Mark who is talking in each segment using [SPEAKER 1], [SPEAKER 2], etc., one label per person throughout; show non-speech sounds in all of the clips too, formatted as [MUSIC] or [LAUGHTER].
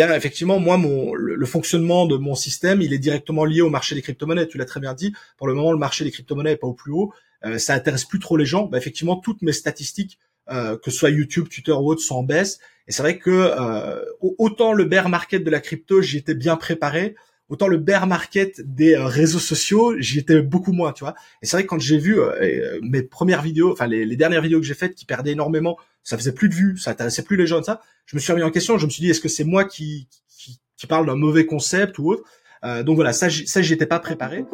[SPEAKER 1] effectivement, moi, le, fonctionnement de mon système, il est directement lié au marché des crypto-monnaies. Tu l'as très bien dit. Pour le moment, le marché des crypto-monnaies est pas au plus haut. Euh, ça intéresse plus trop les gens. Bah, effectivement, toutes mes statistiques, euh, que ce soit YouTube, Twitter ou autre, sont en baisse. Et c'est vrai que euh, autant le bear market de la crypto, j'y étais bien préparé, autant le bear market des euh, réseaux sociaux, j'y étais beaucoup moins, tu vois. Et c'est vrai que quand j'ai vu euh, mes premières vidéos, enfin les, dernières vidéos que j'ai faites qui perdaient énormément, ça faisait plus de vues, ça intéressait plus les gens ça. Je me suis remis en question, je me suis dit est-ce que c'est moi qui, qui, qui parle d'un mauvais concept ou autre? Euh, donc voilà, ça, ça j'y étais pas préparé.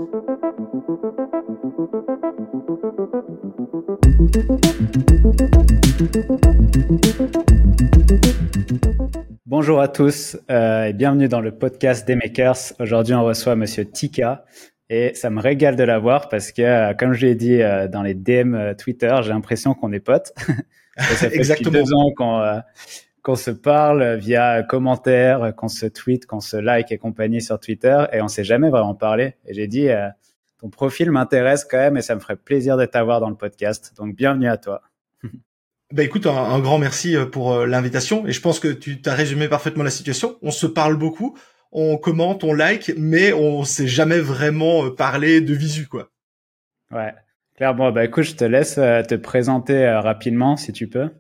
[SPEAKER 2] Bonjour à tous euh, et bienvenue dans le podcast des Makers. Aujourd'hui, on reçoit Monsieur Tika et ça me régale de l'avoir parce que, euh, comme je l'ai dit euh, dans les DM euh, Twitter, j'ai l'impression qu'on est potes. [LAUGHS] ça fait Exactement. deux ans qu'on qu'on se parle via commentaires, qu'on se tweet, qu'on se like et compagnie sur Twitter et on s'est jamais vraiment parlé. Et j'ai dit, ton profil m'intéresse quand même et ça me ferait plaisir de t'avoir dans le podcast. Donc bienvenue à toi.
[SPEAKER 1] Bah écoute, un, grand merci pour l'invitation et je pense que tu as résumé parfaitement la situation. On se parle beaucoup, on commente, on like, mais on s'est jamais vraiment parlé de visu quoi.
[SPEAKER 2] Ouais. Claire, bon bah écoute, je te laisse te présenter rapidement si tu peux.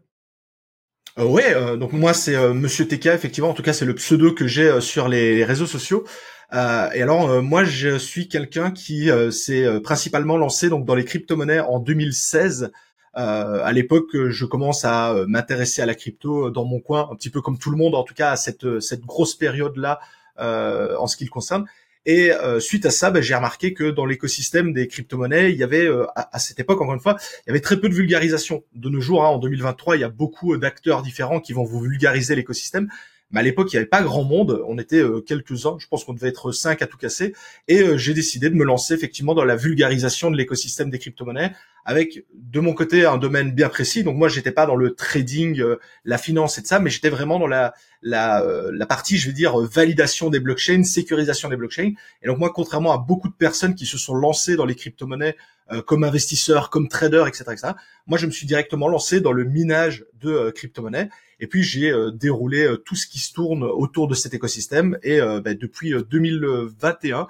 [SPEAKER 1] Euh, ouais, euh, donc moi c'est euh, Monsieur TK effectivement. En tout cas, c'est le pseudo que j'ai euh, sur les, réseaux sociaux. et alors moi je suis quelqu'un qui s'est principalement lancé donc dans les crypto-monnaies en 2016. À l'époque, je commence à m'intéresser à la crypto dans mon coin, un petit peu comme tout le monde, en tout cas à cette cette grosse période là en ce qui le concerne. Et euh, suite à ça, ben, j'ai remarqué que dans l'écosystème des crypto-monnaies, il y avait euh, à, cette époque, encore une fois, il y avait très peu de vulgarisation. De nos jours, hein, en 2023, il y a beaucoup d'acteurs différents qui vont vous vulgariser l'écosystème. Mais à l'époque, il n'y avait pas grand monde. On était euh, quelques-uns. Je pense qu'on devait être cinq à tout casser. Et j'ai décidé de me lancer effectivement dans la vulgarisation de l'écosystème des crypto-monnaies avec de mon côté un domaine bien précis. Donc moi, j'étais pas dans le trading, la finance et de ça, mais j'étais vraiment dans la la, euh, la partie, je vais dire, validation des blockchains, sécurisation des blockchains. Et donc moi, contrairement à beaucoup de personnes qui se sont lancées dans les crypto-monnaies euh, comme investisseurs, comme traders, etc., etc., moi, je me suis directement lancé dans le minage de euh, crypto-monnaies. Et puis j'ai déroulé tout ce qui se tourne autour de cet écosystème. Et ben, depuis 2021,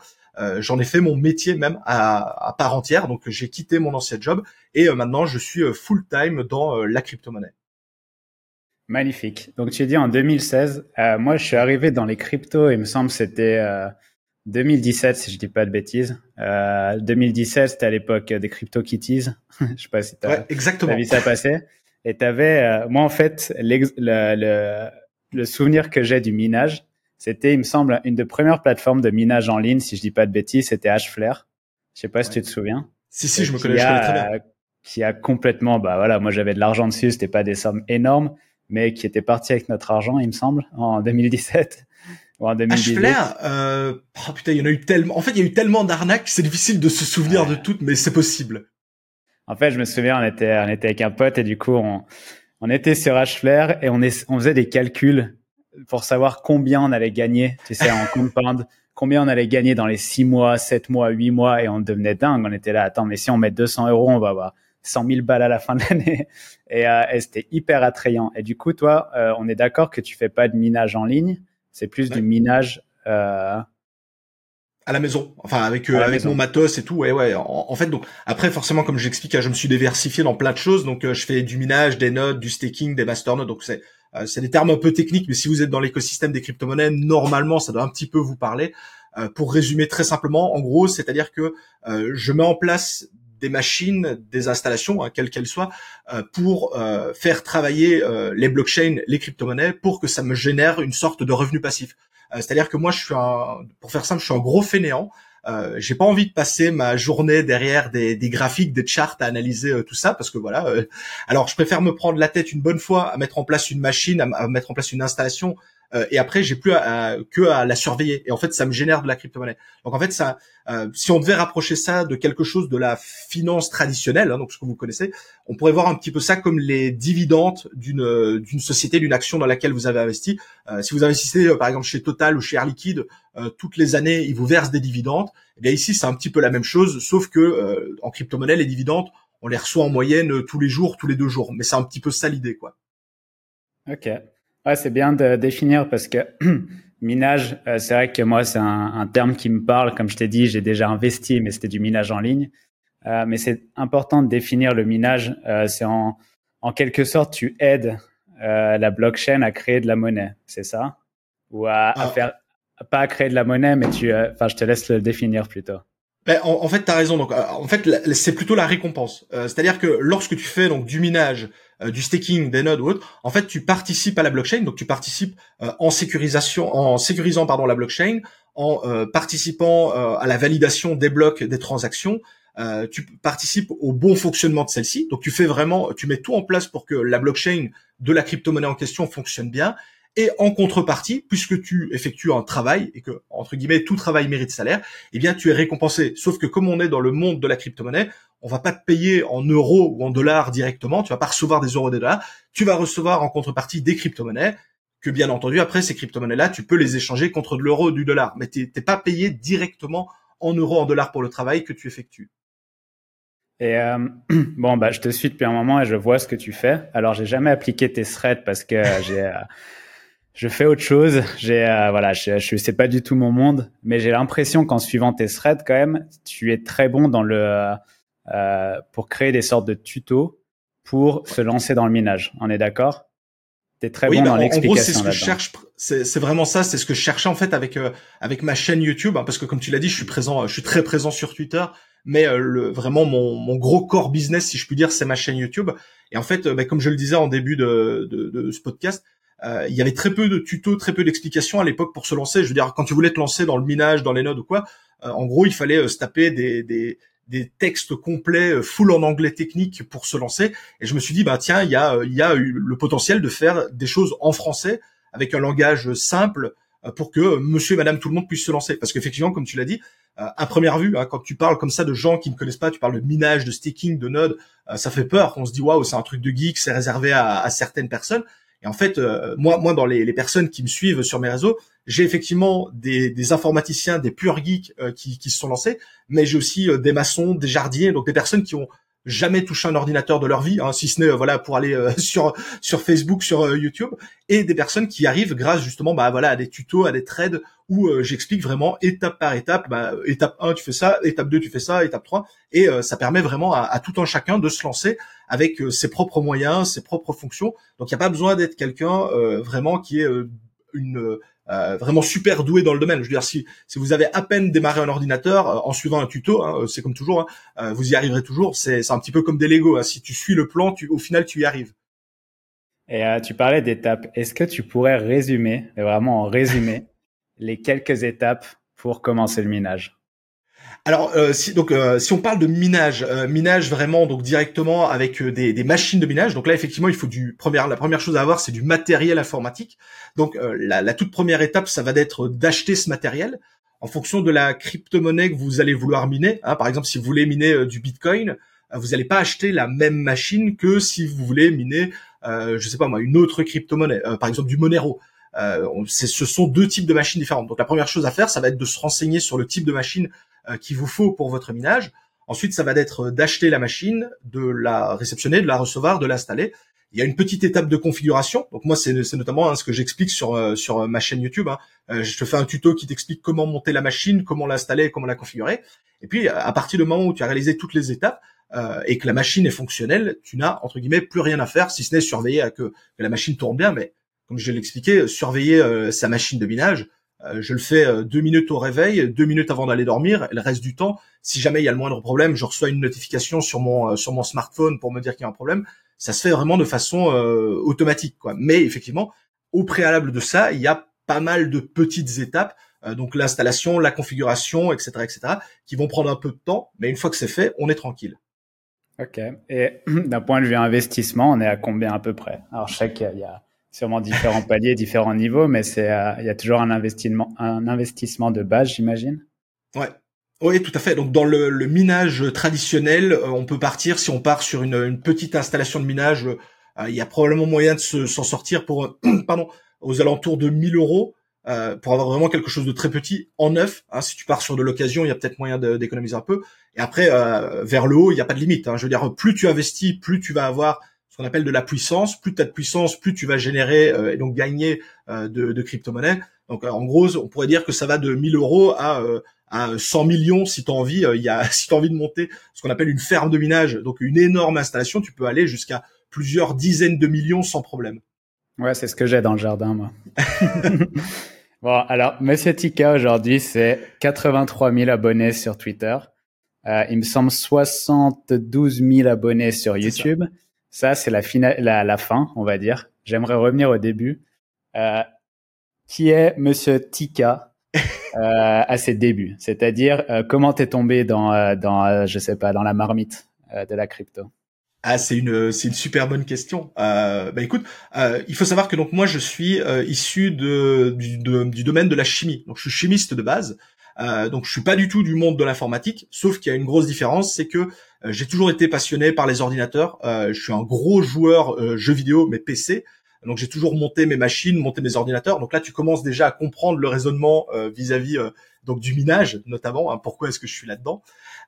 [SPEAKER 1] j'en ai fait mon métier même à, à part entière. Donc j'ai quitté mon ancien job et maintenant je suis full time dans la crypto-monnaie.
[SPEAKER 2] Magnifique. Donc tu as dit en 2016. Euh, moi, je suis arrivé dans les cryptos. Il me semble c'était euh, 2017 si je dis pas de bêtises. Euh, 2017, c'était à l'époque des crypto kitties. [LAUGHS] je sais pas si tu as,
[SPEAKER 1] ouais,
[SPEAKER 2] vu ça passer. Et t'avais, euh, moi en fait, le, le, le, souvenir que j'ai du minage, c'était, il me semble, une des premières plateformes de minage en ligne, si je dis pas de bêtises, c'était Hflare. Je sais pas si tu te souviens.
[SPEAKER 1] Si si, je me connais, je connais très bien.
[SPEAKER 2] Qui a complètement, bah voilà, moi j'avais de l'argent dessus, c'était pas des sommes énormes, mais qui était parti avec notre argent, il me semble, en 2017 [LAUGHS] ou en 2018.
[SPEAKER 1] euh, oh putain, il y en a eu tellement. En fait, il y a eu tellement d'arnaques, c'est difficile de se souvenir de toutes, mais c'est possible.
[SPEAKER 2] En fait, je me souviens, on était, on était avec un pote et du coup, on, on était sur Hflare et on, est, on faisait des calculs pour savoir combien on allait gagner, tu sais, en [LAUGHS] compound, combien on allait gagner dans les 6 mois, 7 mois, 8 mois et on devenait dingue. On était là, attends, mais si on met 200 euros, on va avoir 100 000 balles à la fin de l'année. [LAUGHS] Et, euh, et c'était hyper attrayant. Et du coup, toi, euh, on est d'accord que tu fais pas de minage en ligne, c'est plus du minage euh...
[SPEAKER 1] à la maison, enfin avec euh, avec mon matos et tout. Ouais, ouais. En, fait, donc après, forcément, comme j'explique, je me suis diversifié dans plein de choses. Donc, je fais du minage, des nodes, du staking, des masternodes. Donc, c'est c'est des termes un peu techniques, mais si vous êtes dans l'écosystème des crypto-monnaies, normalement, ça doit un petit peu vous parler. pour résumer très simplement, en gros, c'est-à-dire que je mets en place des machines, des installations, hein, quelles qu'elles soient, euh, pour euh, faire travailler euh, les blockchains, les crypto-monnaies, pour que ça me génère une sorte de revenu passif. C'est-à-dire que moi, je suis pour faire simple, je suis un gros fainéant. Euh, j'ai pas envie de passer ma journée derrière des, des graphiques, des charts à analyser tout ça parce que voilà. alors je préfère me prendre la tête une bonne fois à mettre en place une machine, à mettre en place une installation euh, et après j'ai plus à, que à la surveiller et en fait ça me génère de la crypto-monnaie. Donc en fait ça euh, si on devait rapprocher ça de quelque chose de la finance traditionnelle hein, donc ce que vous connaissez, on pourrait voir un petit peu ça comme les dividendes d'une d'une société, d'une action dans laquelle vous avez investi. Euh, si vous investissez par exemple chez Total ou chez Air Liquide, toutes les années, ils vous versent des dividendes. Et eh bien ici, c'est un petit peu la même chose, sauf que en crypto-monnaie, les dividendes, on les reçoit en moyenne tous les jours, tous les deux jours. Mais c'est un petit peu ça l'idée, quoi.
[SPEAKER 2] Ok. Ouais, c'est bien de définir parce que [CLEARS THROAT] minage, euh, c'est vrai que moi, c'est un, un, terme qui me parle. Comme je t'ai dit, j'ai déjà investi, mais c'était du minage en ligne. Euh, mais c'est important de définir le minage. Euh, c'est en, en quelque sorte, tu aides euh, la blockchain à créer de la monnaie, c'est ça? Ou à, à, ah. faire, pas à créer de la monnaie, mais tu, euh, enfin, je te laisse le définir plutôt.
[SPEAKER 1] Ben, en, en, fait, tu as raison. Donc, euh, en fait, c'est plutôt la récompense. C'est-à-dire que lorsque tu fais donc du minage, du staking, des nodes ou autre, en fait, tu participes à la blockchain. Donc, tu participes en sécurisation, en sécurisant pardon la blockchain, en participant à la validation des blocs, des transactions, euh, tu participes au bon fonctionnement de celle-ci. Donc tu fais vraiment, tu mets tout en place pour que la blockchain de la crypto-monnaie en question fonctionne bien. Et en contrepartie, puisque tu effectues un travail et que entre guillemets tout travail mérite salaire, eh bien tu es récompensé. Sauf que comme on est dans le monde de la crypto-monnaie, on va pas te payer en euros ou en dollars directement. Tu vas pas recevoir des euros des dollars. Tu vas recevoir en contrepartie des crypto-monnaies que bien entendu après ces crypto-monnaies-là, tu peux les échanger contre de l'euro, du dollar, mais t'es pas payé directement en euros, en dollars pour le travail que tu effectues.
[SPEAKER 2] Et euh, [CLEARS THROAT] bon, bah, je te suis depuis un moment et je vois ce que tu fais. Alors, j'ai jamais appliqué tes threads parce que j'ai, euh, je fais autre chose. J'ai, euh, voilà, je, je sais pas du tout mon monde, mais j'ai l'impression qu'en suivant tes threads, quand même, tu es très bon dans le, euh, pour créer des sortes de tutos pour se lancer dans le minage. On est d'accord? T'es très bon bah, dans l'explication. En gros,
[SPEAKER 1] c'est ce que je cherche. C'est vraiment ça. C'est ce que je cherchais en fait avec avec ma chaîne YouTube, hein, parce que comme tu l'as dit, je suis présent, je suis très présent sur Twitter mais euh, le, vraiment mon, mon, gros core business, si je puis dire, c'est ma chaîne YouTube. Et en fait, euh, bah, comme je le disais en début de, de, de ce podcast, euh, il y avait très peu de tutos, très peu d'explications à l'époque pour se lancer. Je veux dire, quand tu voulais te lancer dans le minage, dans les nodes ou quoi, en gros, il fallait se taper des, des, des textes complets, full en anglais technique pour se lancer. Et je me suis dit, bah tiens, il y a, il y a eu le potentiel de faire des choses en français avec un langage simple pour que Monsieur et Madame tout le monde puisse se lancer. Parce qu'effectivement, comme tu l'as dit, euh, à première vue, hein, quand tu parles comme ça de gens qui ne connaissent pas, tu parles de minage, de staking, de node, euh, ça fait peur. On se dit waouh, c'est un truc de geek, c'est réservé à, à, certaines personnes. Et en fait, euh, moi, moi, dans les, personnes qui me suivent sur mes réseaux, j'ai effectivement des, informaticiens, des purs geeks qui, qui, se sont lancés, mais j'ai aussi des maçons, des jardiniers, donc des personnes qui ont jamais touché un ordinateur de leur vie, hein, si ce n'est voilà pour aller [LAUGHS] sur sur Facebook, sur YouTube, et des personnes qui arrivent grâce justement bah voilà à des tutos, à des trades où euh, j'explique vraiment étape par étape, bah, étape 1 tu fais ça, étape 2 tu fais ça, étape 3, et euh, ça permet vraiment à, tout un chacun de se lancer avec euh, ses propres moyens, ses propres fonctions. Donc il n'y a pas besoin d'être quelqu'un vraiment qui est une vraiment super doué dans le domaine. Je veux dire, si, si vous avez à peine démarré un ordinateur en suivant un tuto, hein, c'est comme toujours, hein, vous y arriverez toujours. C'est un petit peu comme des Lego. Hein. Si tu suis le plan, tu, au final, tu y arrives.
[SPEAKER 2] Et tu parlais d'étapes. Est-ce que tu pourrais résumer, vraiment en résumé, [LAUGHS] les quelques étapes pour commencer le minage?
[SPEAKER 1] Alors, euh, si, donc, euh, si on parle de minage, euh, minage vraiment donc directement avec des, des, machines de minage. Donc là, effectivement, il faut du première, la première chose à avoir, c'est du matériel informatique. Donc la, la, toute première étape, ça va d'être d'acheter ce matériel en fonction de la crypto-monnaie que vous allez vouloir miner. Hein. Par exemple, si vous voulez miner du Bitcoin, vous n'allez pas acheter la même machine que si vous voulez miner, je sais pas moi, une autre crypto-monnaie, par exemple du Monero. Euh, ce sont deux types de machines différentes. Donc la première chose à faire, ça va être de se renseigner sur le type de machine euh, qu'il vous faut pour votre minage. Ensuite, ça va être d'acheter la machine, de la réceptionner, de la recevoir, de l'installer. Il y a une petite étape de configuration. Donc moi, c'est notamment hein, ce que j'explique sur euh, sur ma chaîne YouTube. Hein. je te fais un tuto qui t'explique comment monter la machine, comment l'installer, comment la configurer. Et puis, à partir du moment où tu as réalisé toutes les étapes euh, et que la machine est fonctionnelle, tu n'as entre guillemets plus rien à faire, si ce n'est surveiller à que, que la machine tourne bien. Mais comme je l'ai expliqué, surveiller euh, sa machine de minage. Euh, je le fais euh, deux minutes au réveil, deux minutes avant d'aller dormir. Et le reste du temps, si jamais il y a le moindre problème, je reçois une notification sur mon sur mon smartphone pour me dire qu'il y a un problème. Ça se fait vraiment de façon automatique, quoi. Mais effectivement, au préalable de ça, il y a pas mal de petites étapes, donc l'installation, la configuration, etc., etc., qui vont prendre un peu de temps. Mais une fois que c'est fait, on est tranquille.
[SPEAKER 2] Ok. Et [CLEARS THROAT] d'un point de vue investissement, on est à combien à peu près? Alors je sais y a sûrement différents paliers, différents niveaux, mais c'est euh, il y a toujours un investissement, un investissement de base, j'imagine.
[SPEAKER 1] Ouais. Oui, tout à fait. Donc dans le, le minage traditionnel, euh, on peut partir si on part sur une, une petite installation de minage. Euh, il y a probablement moyen de s'en sortir pour [CLEARS THROAT] pardon aux alentours de 1000 euros pour avoir vraiment quelque chose de très petit en neuf. Hein, si tu pars sur de l'occasion, il y a peut-être moyen d'économiser un peu. Et après, vers le haut, il n'y a pas de limite. Hein. Je veux dire, plus tu investis, plus tu vas avoir ce qu'on appelle de la puissance. Plus tu as de puissance, plus tu vas générer et donc gagner de, de crypto-monnaies. Donc en gros, on pourrait dire que ça va de 1000 euros à à 100 millions si tu as envie. Il y a [LAUGHS] si tu as envie de monter ce qu'on appelle une ferme de minage, donc une énorme installation, tu peux aller jusqu'à plusieurs dizaines de millions sans problème.
[SPEAKER 2] Ouais, c'est ce que j'ai dans le jardin, moi. [LAUGHS] bon, alors, Monsieur Tika, aujourd'hui, c'est 83 000 abonnés sur Twitter. Euh, il me semble 72 000 abonnés sur YouTube. Ça, c'est la, la, la, fin, on va dire. J'aimerais revenir au début. Euh, qui est Monsieur Tika [LAUGHS] euh, à ses débuts? C'est-à-dire, euh, comment t'es tombé dans, euh, dans je sais pas, dans la marmite de la crypto?
[SPEAKER 1] Ah, c'est une c'est une super bonne question. Euh, bah écoute, euh, il faut savoir que donc moi je suis euh, issu de du, du, domaine de la chimie. Donc je suis chimiste de base. Euh, donc je suis pas du tout du monde de l'informatique, sauf qu'il y a une grosse différence, c'est que euh, j'ai toujours été passionné par les ordinateurs. Euh, je suis un gros joueur jeux vidéo, mais PC. Donc j'ai toujours monté mes machines, monté mes ordinateurs. Donc là tu commences déjà à comprendre le raisonnement vis-à-vis donc du minage notamment. Hein, pourquoi est-ce que je suis là-dedans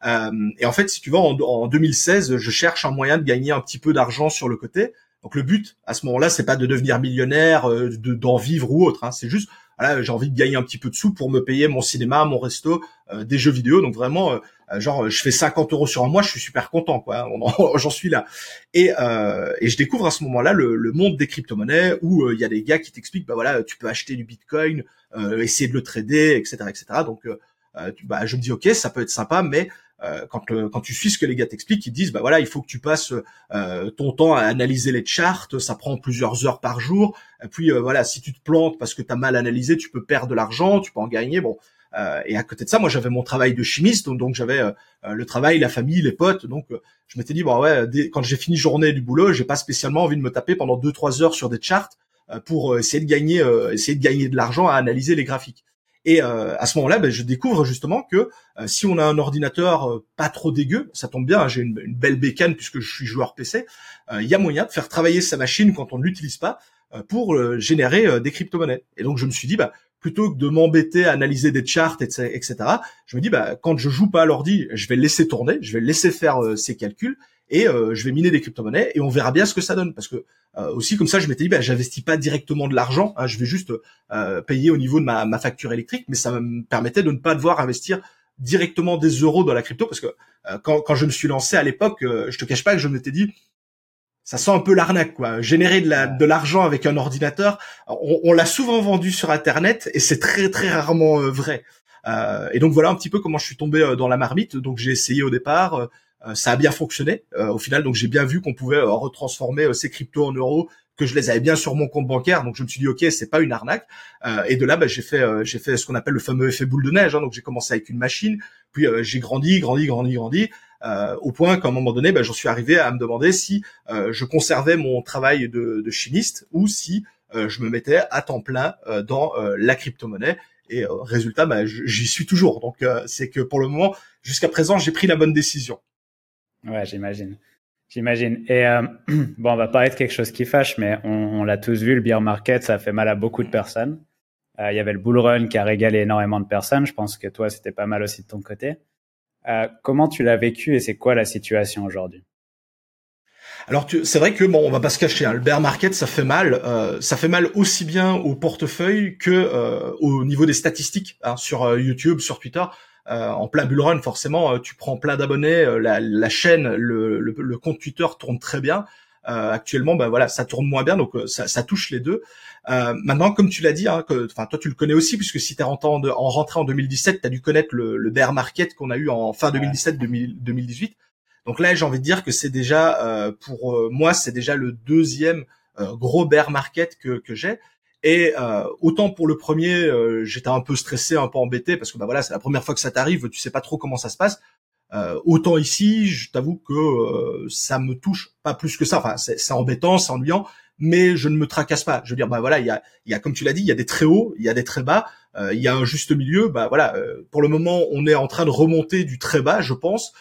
[SPEAKER 1] euh, et en fait, si tu vois, en, en 2016, je cherche un moyen de gagner un petit peu d'argent sur le côté. Donc le but à ce moment-là, c'est pas de devenir millionnaire, euh, d'en vivre ou autre. Hein. C'est juste, voilà, j'ai envie de gagner un petit peu de sous pour me payer mon cinéma, mon resto, euh, des jeux vidéo. Donc vraiment, euh, genre, je fais 50 euros sur un mois, je suis super content, quoi. [LAUGHS] J'en suis là. Et, et je découvre à ce moment-là le, le monde des crypto-monnaies où il y a des gars qui t'expliquent, bah voilà, tu peux acheter du Bitcoin, essayer de le trader, etc., etc. Donc bah, je me dis ok, ça peut être sympa, mais euh, quand, quand tu suis ce que les gars t'expliquent, ils disent bah voilà, il faut que tu passes euh, ton temps à analyser les charts, ça prend plusieurs heures par jour. Et puis euh, voilà, si tu te plantes parce que tu as mal analysé, tu peux perdre de l'argent, tu peux en gagner. Bon, et à côté de ça, moi j'avais mon travail de chimiste, donc, j'avais le travail, la famille, les potes. Donc je m'étais dit bon ouais, quand j'ai fini journée du boulot, j'ai pas spécialement envie de me taper pendant deux trois heures sur des charts pour essayer de gagner, essayer de gagner de l'argent à analyser les graphiques. Et euh, à ce moment-là, ben, je découvre justement que euh, si on a un ordinateur euh, pas trop dégueu, ça tombe bien, hein, j'ai une, belle bécane puisque je suis joueur PC, il y a moyen de faire travailler sa machine quand on ne l'utilise pas pour générer des crypto-monnaies. Et donc je me suis dit, bah, plutôt que de m'embêter à analyser des charts, etc., je me dis, bah, quand je joue pas à l'ordi, je vais laisser tourner, je vais laisser faire ses calculs, et euh, je vais miner des crypto-monnaies et on verra bien ce que ça donne. Parce que euh, aussi comme ça je m'étais dit bah, j'investis pas directement de l'argent hein, je vais juste euh, payer au niveau de ma, ma, facture électrique mais ça me permettait de ne pas devoir investir directement des euros dans la crypto parce que quand, quand je me suis lancé à l'époque je te cache pas que je m'étais dit ça sent un peu l'arnaque quoi. Générer de la de l'argent avec un ordinateur on, on l'a souvent vendu sur internet et c'est très très rarement vrai. Et donc voilà un petit peu comment je suis tombé dans la marmite. Donc j'ai essayé au départ euh, ça a bien fonctionné euh, au final. Donc j'ai bien vu qu'on pouvait euh, retransformer ces cryptos en euros que je les avais bien sur mon compte bancaire, donc je me suis dit ok, c'est pas une arnaque. et de là, bah, j'ai fait j'ai fait ce qu'on appelle le fameux effet boule de neige. Hein. donc j'ai commencé avec une machine, puis j'ai grandi, grandi, grandi, grandi, au point qu'à un moment donné, bah, j'en suis arrivé à me demander si je conservais mon travail de, de chimiste ou si je me mettais à temps plein dans la crypto-monnaie. Et résultat, bah, j'y suis toujours. Donc c'est que pour le moment, jusqu'à présent, j'ai pris la bonne décision.
[SPEAKER 2] Ouais, j'imagine. J'imagine. Et euh, [CLEARS THROAT] bon, on va parler de quelque chose qui fâche, mais on, l'a tous vu, le beer market, ça a fait mal à beaucoup de personnes. Euh, il y avait le bull run qui a régalé énormément de personnes. Je pense que toi, c'était pas mal aussi de ton côté. Euh, comment tu l'as vécu et c'est quoi la situation aujourd'hui?
[SPEAKER 1] Alors c'est vrai que bon, on va pas se cacher, hein, le bear market ça fait mal, ça fait mal aussi bien au portefeuille que au niveau des statistiques hein, sur YouTube, sur Twitter. Euh, en plein bull run, forcément, euh, tu prends plein d'abonnés, euh, la, la, chaîne, le, le, le, compte Twitter tourne très bien. actuellement, ben voilà, ça tourne moins bien, donc ça, ça touche les deux. maintenant, comme tu l'as dit, hein, enfin toi tu le connais aussi, puisque si tu es rentré en, en, rentré en 2017, tu as dû connaître le, le bear market qu'on a eu en fin 2017-2018. Donc là, j'ai envie de dire que c'est déjà, pour moi, c'est déjà le deuxième gros bear market que, que j'ai. Et euh, autant pour le premier, euh, j'étais un peu stressé, un peu embêté parce que bah voilà, c'est la première fois que ça t'arrive, tu sais pas trop comment ça se passe. Euh, autant ici, je t'avoue que euh, ça me touche pas plus que ça. Enfin, c'est embêtant, c'est ennuyant, mais je ne me tracasse pas. Je veux dire, bah voilà, il y a, y a comme tu l'as dit, il y a des très hauts, il y a des très bas, euh, il y a un juste milieu. Bah voilà, pour le moment, on est en train de remonter du très bas, je pense.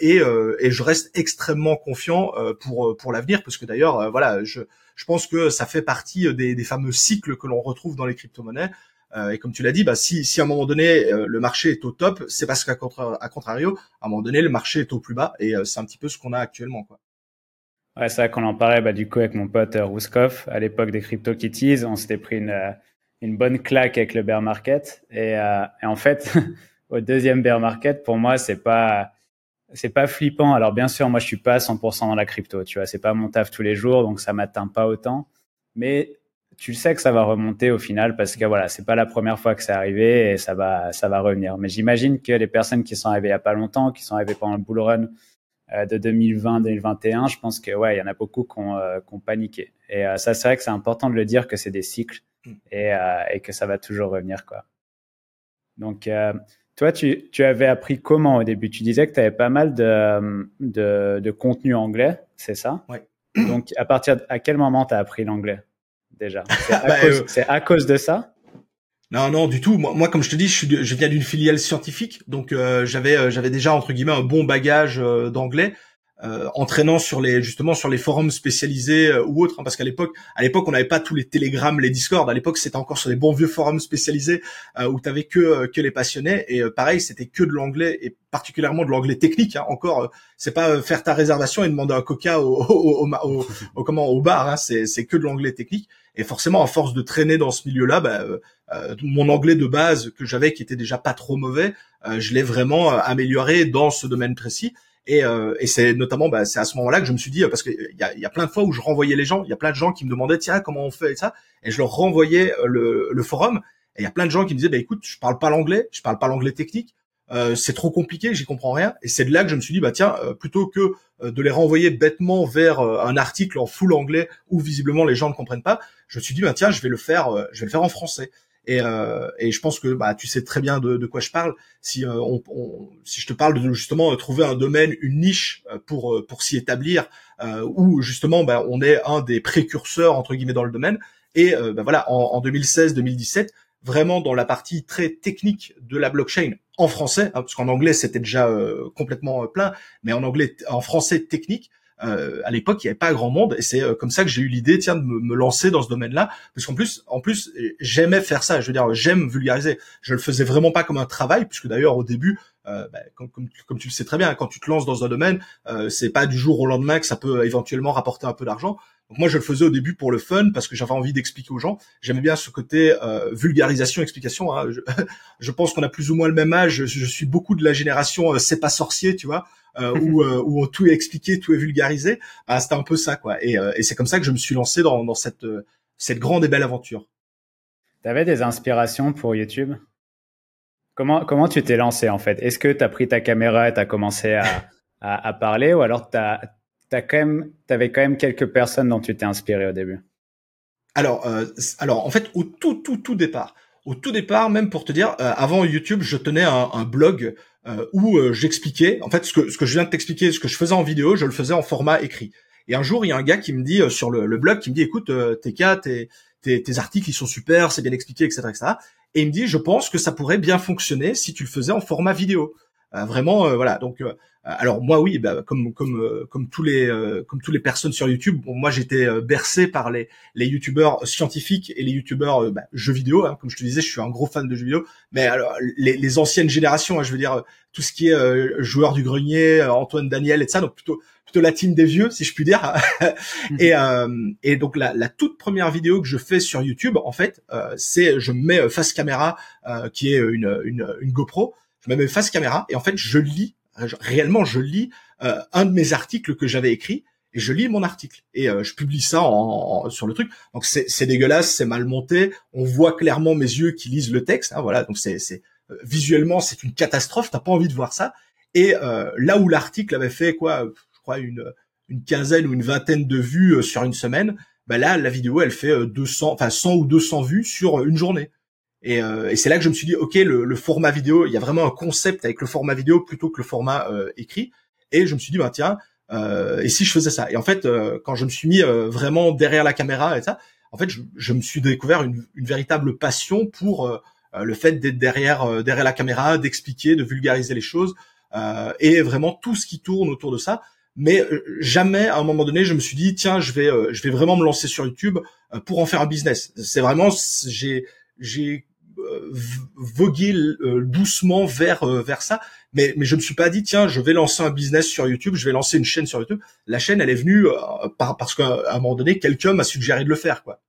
[SPEAKER 1] et, et je reste extrêmement confiant pour pour l'avenir parce que d'ailleurs voilà je je pense que ça fait partie euh, des, fameux cycles que l'on retrouve dans les crypto-monnaies. Euh, et comme tu l'as dit, bah, si, si à un moment donné euh, le marché est au top, c'est parce qu'à contrario, à un moment donné le marché est au plus bas. Et c'est un petit peu ce qu'on a actuellement. Quoi.
[SPEAKER 2] Ouais, c'est vrai qu'on en parlait bah, du coup avec mon pote euh, Rouskov à l'époque des CryptoKitties. On s'était pris une, euh, une bonne claque avec le bear market. Et, euh, et en fait, [LAUGHS] au deuxième bear market, pour moi, c'est pas c'est pas flippant. Alors bien sûr, moi je suis pas 100% dans la crypto, tu vois, c'est pas mon taf tous les jours, donc ça m'atteint pas autant. Mais tu sais que ça va remonter au final parce que voilà, c'est pas la première fois que c'est arrivé et ça va ça va revenir. Mais j'imagine que les personnes qui sont arrivées il y a pas longtemps, qui sont arrivées pendant le bull run euh, de 2020-2021, je pense que ouais, il y en a beaucoup qui ont, euh, paniqué. Et euh, ça, c'est vrai que c'est important de le dire que c'est des cycles mm. et, et, que ça va toujours revenir quoi. Donc toi, tu, tu, avais appris comment au début? Tu disais que tu avais pas mal de, de, de contenu anglais, c'est ça?
[SPEAKER 1] Ouais.
[SPEAKER 2] Donc à partir à quel moment tu as appris l'anglais déjà? [LAUGHS] C'est à, bah, à, cause de ça?
[SPEAKER 1] Non, non, du tout. Moi, moi, comme je te dis, je, suis, je viens d'une filiale scientifique, donc euh, j'avais, euh, j'avais déjà entre guillemets un bon bagage euh, entraînant sur les justement sur les forums spécialisés ou autres, hein, parce qu'à l'époque, à l'époque, on n'avait pas tous les télégrammes, les Discord. À l'époque, c'était encore sur les bons vieux forums spécialisés où t'avais que que les passionnés. Et pareil, c'était que de l'anglais et particulièrement de l'anglais technique. Hein. Encore, c'est pas faire ta réservation et demander un coca au, [LAUGHS] au, au, au comment au bar. Hein. C'est c'est que de l'anglais technique. Et forcément, à force de traîner dans ce milieu-là, bah, euh, euh, mon anglais de base que j'avais, qui était déjà pas trop mauvais, euh, je l'ai vraiment amélioré dans ce domaine précis. Et, et c'est notamment, bah, c'est à ce moment-là que je me suis dit, parce qu'il y a, y a plein de fois où je renvoyais les gens, il y a plein de gens qui me demandaient, tiens, comment on fait et ça, et je leur renvoyais le, le forum. Et il y a plein de gens qui me disaient, bah écoute, je parle pas l'anglais, je parle pas l'anglais technique, euh, c'est trop compliqué, j'y comprends rien. Et c'est de là que je me suis dit, bah tiens, euh, plutôt que euh, de les renvoyer bêtement vers un article en full anglais où visiblement les gens ne comprennent pas, je me suis dit, bah tiens, je vais le faire, je vais le faire en français. Et, et je pense que bah tu sais très bien de, de quoi je parle. Si on, si je te parle de justement trouver un domaine, une niche pour pour s'y établir, où justement bah, on est un des précurseurs entre guillemets dans le domaine. Et bah, voilà, en, en 2016-2017, vraiment dans la partie très technique de la blockchain en français, hein, parce qu'en anglais c'était déjà euh, complètement euh, plein, mais en anglais, en français technique, euh, à l'époque il n'y avait pas grand monde et c'est comme ça que j'ai eu l'idée tiens de me, lancer dans ce domaine-là parce qu'en plus en plus j'aimais faire ça je veux dire j'aime vulgariser. Je le faisais vraiment pas comme un travail puisque d'ailleurs au début bah, comme, comme, tu le sais très bien quand tu te lances dans un domaine c'est pas du jour au lendemain que ça peut éventuellement rapporter un peu d'argent donc moi je le faisais au début pour le fun parce que j'avais envie d'expliquer aux gens. J'aimais bien ce côté euh, vulgarisation, explication. Hein. Je, [LAUGHS] je, pense qu'on a plus ou moins le même âge. Je, je suis beaucoup de la génération euh, c'est pas sorcier, tu vois, euh, où, [LAUGHS] euh, où tout est expliqué, tout est vulgarisé. Ah, c'était un peu ça quoi. Et, et c'est comme ça que je me suis lancé dans, dans cette cette grande et belle aventure.
[SPEAKER 2] T'avais des inspirations pour YouTube? Comment comment tu t'es lancé en fait? Est-ce que tu as pris ta caméra et tu as commencé à, à, à parler ou alors tu as quand même, t'avais quand même quelques personnes dont tu t'es inspiré au début?
[SPEAKER 1] Alors, euh, alors en fait, au tout, tout, tout départ, au tout départ, même pour te dire, euh, avant YouTube, je tenais un, un blog euh, où euh, j'expliquais, en fait, ce que ce que je viens de t'expliquer, ce que je faisais en vidéo, je le faisais en format écrit. Et un jour, il y a un gars qui me dit euh, sur le, le, blog, qui me dit, écoute, TK, tes, tes, tes articles, ils sont super, c'est bien expliqué, etc., etc. Et il me dit, je pense que ça pourrait bien fonctionner si tu le faisais en format vidéo. vraiment, voilà. Donc euh, alors moi oui, bah, comme comme euh, comme tous les euh, comme tous les personnes sur YouTube, bon, moi j'étais bercé par les les youtubeurs scientifiques et les youtubeurs bah, jeux vidéo. Hein, comme je te disais, je suis un gros fan de jeux vidéo. Mais alors les, les anciennes générations, hein, je veux dire tout ce qui est joueur du grenier, Antoine Daniel et ça, donc plutôt plutôt la team des vieux si je puis dire. [LAUGHS] et et donc la, la toute première vidéo que je fais sur YouTube, en fait, c'est je mets face caméra qui est une, une une GoPro. Je me mets face caméra et en fait je lis réellement, je lis euh, un de mes articles que j'avais écrit et je lis mon article et euh, je publie ça en, sur le truc. Donc c'est dégueulasse, c'est mal monté. On voit clairement mes yeux qui lisent le texte. Hein, voilà, donc c'est euh, visuellement c'est une catastrophe. T'as pas envie de voir ça. Et là où l'article avait fait quoi, crois une une quinzaine ou une vingtaine de vues sur une semaine, bah là la vidéo elle fait 200, enfin 100 ou 200 vues sur une journée. Et, euh, et c'est là que je me suis dit, ok, le, le, format vidéo, il y a vraiment un concept avec le format vidéo plutôt que le format euh, écrit. Et je me suis dit, bah tiens, euh, et si je faisais ça? Et en fait, euh, quand je me suis mis euh, vraiment derrière la caméra et ça, en fait, je, je me suis découvert une, une véritable passion pour euh, le fait d'être derrière derrière la caméra, d'expliquer, de vulgariser les choses et vraiment tout ce qui tourne autour de ça. Mais jamais à un moment donné, je me suis dit, tiens, je vais je vais vraiment me lancer sur YouTube pour en faire un business. C'est vraiment j'ai j'ai voguer doucement vers vers ça. Mais mais je me suis pas dit tiens je vais lancer un business sur YouTube, je vais lancer une chaîne sur YouTube. La chaîne elle est venue par, parce qu'à un moment donné quelqu'un m'a suggéré de le faire quoi.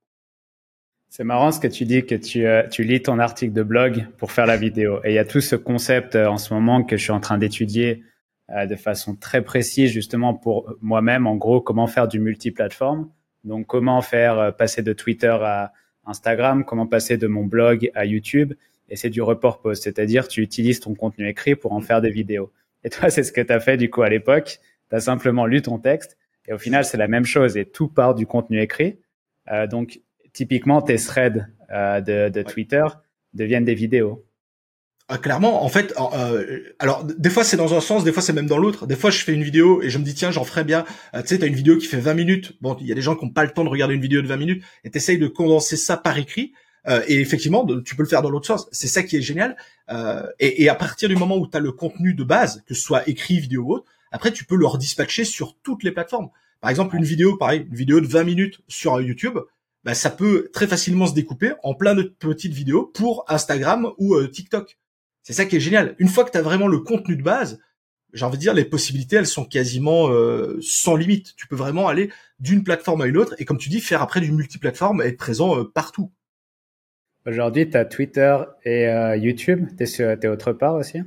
[SPEAKER 2] C'est marrant ce que tu dis que tu, tu lis ton article de blog pour faire la vidéo. Et il y a tout ce concept en ce moment que je suis en train d'étudier de façon très précise justement pour moi-même en gros comment faire du multiplateforme donc, comment faire euh, passer de Twitter à Instagram, comment passer de mon blog à YouTube. Et c'est du report post, c'est-à-dire tu utilises ton contenu écrit pour en faire des vidéos. Et toi, c'est ce que tu as fait du coup à l'époque. Tu as simplement lu ton texte et au final, c'est la même chose et tout part du contenu écrit. Euh, donc, typiquement, tes threads euh, de, de Twitter deviennent des vidéos.
[SPEAKER 1] Ah, clairement, en fait, euh, alors des fois c'est dans un sens, des fois c'est même dans l'autre. Des fois je fais une vidéo et je me dis tiens j'en ferais bien. Euh, tu sais, t'as une vidéo qui fait 20 minutes. Bon, il y a des gens qui n'ont pas le temps de regarder une vidéo de 20 minutes et t'essayes de condenser ça par écrit. Euh, et effectivement, tu peux le faire dans l'autre sens. C'est ça qui est génial. Et, et, à partir du moment où tu as le contenu de base, que ce soit écrit, vidéo ou autre, après tu peux le redispatcher sur toutes les plateformes. Par exemple, une vidéo, pareil, une vidéo de 20 minutes sur YouTube, bah, ça peut très facilement se découper en plein de petites vidéos pour Instagram ou TikTok. C'est ça qui est génial. Une fois que tu as vraiment le contenu de base, j'ai envie de dire, les possibilités, elles sont quasiment euh, sans limite. Tu peux vraiment aller d'une plateforme à une autre et comme tu dis, faire après du multiplateforme, être présent euh, partout.
[SPEAKER 2] Aujourd'hui, tu as Twitter et euh, YouTube. Tu es, autre part aussi?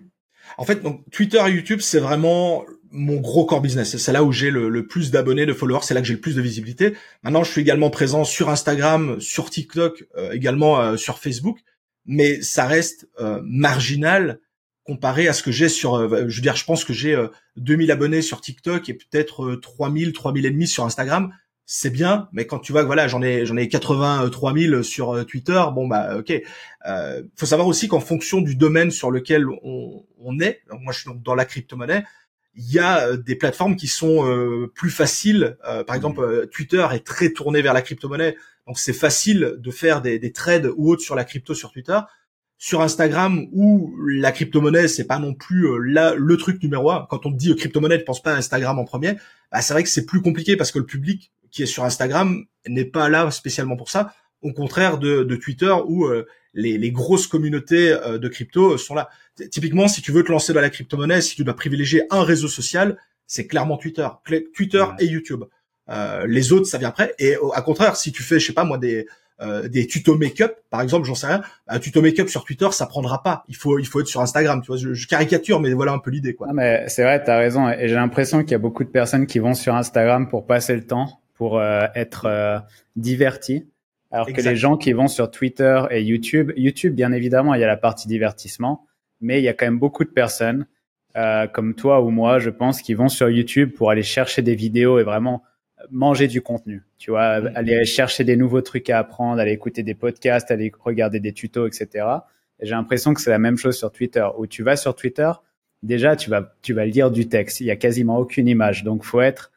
[SPEAKER 1] En fait, donc, Twitter et YouTube, c'est vraiment mon gros core business. C'est là où j'ai le, le, plus d'abonnés, de followers. C'est là que j'ai le plus de visibilité. Maintenant, je suis également présent sur Instagram, sur TikTok, également sur Facebook mais ça reste euh, marginal comparé à ce que j'ai sur euh, je veux dire je pense que j'ai 2000 euh, abonnés sur TikTok et peut-être 3000 3000 et demi sur Instagram c'est bien mais quand tu vois que voilà j'en ai j'en ai 83 000 sur Twitter bon bah OK. Euh, faut savoir aussi qu'en fonction du domaine sur lequel on, on est donc moi je suis dans la crypto-monnaie il y a des plateformes qui sont plus faciles. Par exemple Twitter est très tourné vers la crypto-monnaie donc c'est facile de faire des, des, trades ou autres sur la crypto sur Twitter. Sur Instagram, où la crypto-monnaie, c'est pas non plus euh, là le truc numéro un. Quand on dit crypto-monnaie, ne pense pas à Instagram en premier. Bah, c'est vrai que c'est plus compliqué parce que le public qui est sur Instagram n'est pas là spécialement pour ça. Au contraire de, de Twitter où euh, les, les, grosses communautés euh, de crypto sont là. Typiquement, si tu veux te lancer dans la crypto-monnaie, si tu dois privilégier un réseau social, c'est clairement Twitter. Twitter et YouTube. Euh, les autres, ça vient après. Et à contraire, si tu fais, je sais pas moi, des euh, des tutos make-up, par exemple, j'en sais rien. Un tuto make-up sur Twitter, ça prendra pas. Il faut il faut être sur Instagram. Tu vois, je, caricature, mais voilà un peu l'idée, quoi.
[SPEAKER 2] Non, mais c'est vrai, t'as raison. Et j'ai l'impression qu'il y a beaucoup de personnes qui vont sur Instagram pour passer le temps, pour euh, être divertis. Alors que les gens qui vont sur Twitter et YouTube, YouTube, bien évidemment, il y a la partie divertissement, mais il y a quand même beaucoup de personnes euh, comme toi ou moi, je pense, qui vont sur YouTube pour aller chercher des vidéos et vraiment manger du contenu, tu vois, mm. aller chercher des nouveaux trucs à apprendre, aller écouter des podcasts, aller regarder des tutos, etc. Et j'ai l'impression que c'est la même chose sur Twitter, où tu vas sur Twitter, déjà tu vas tu vas lire du texte, il y a quasiment aucune image, donc faut être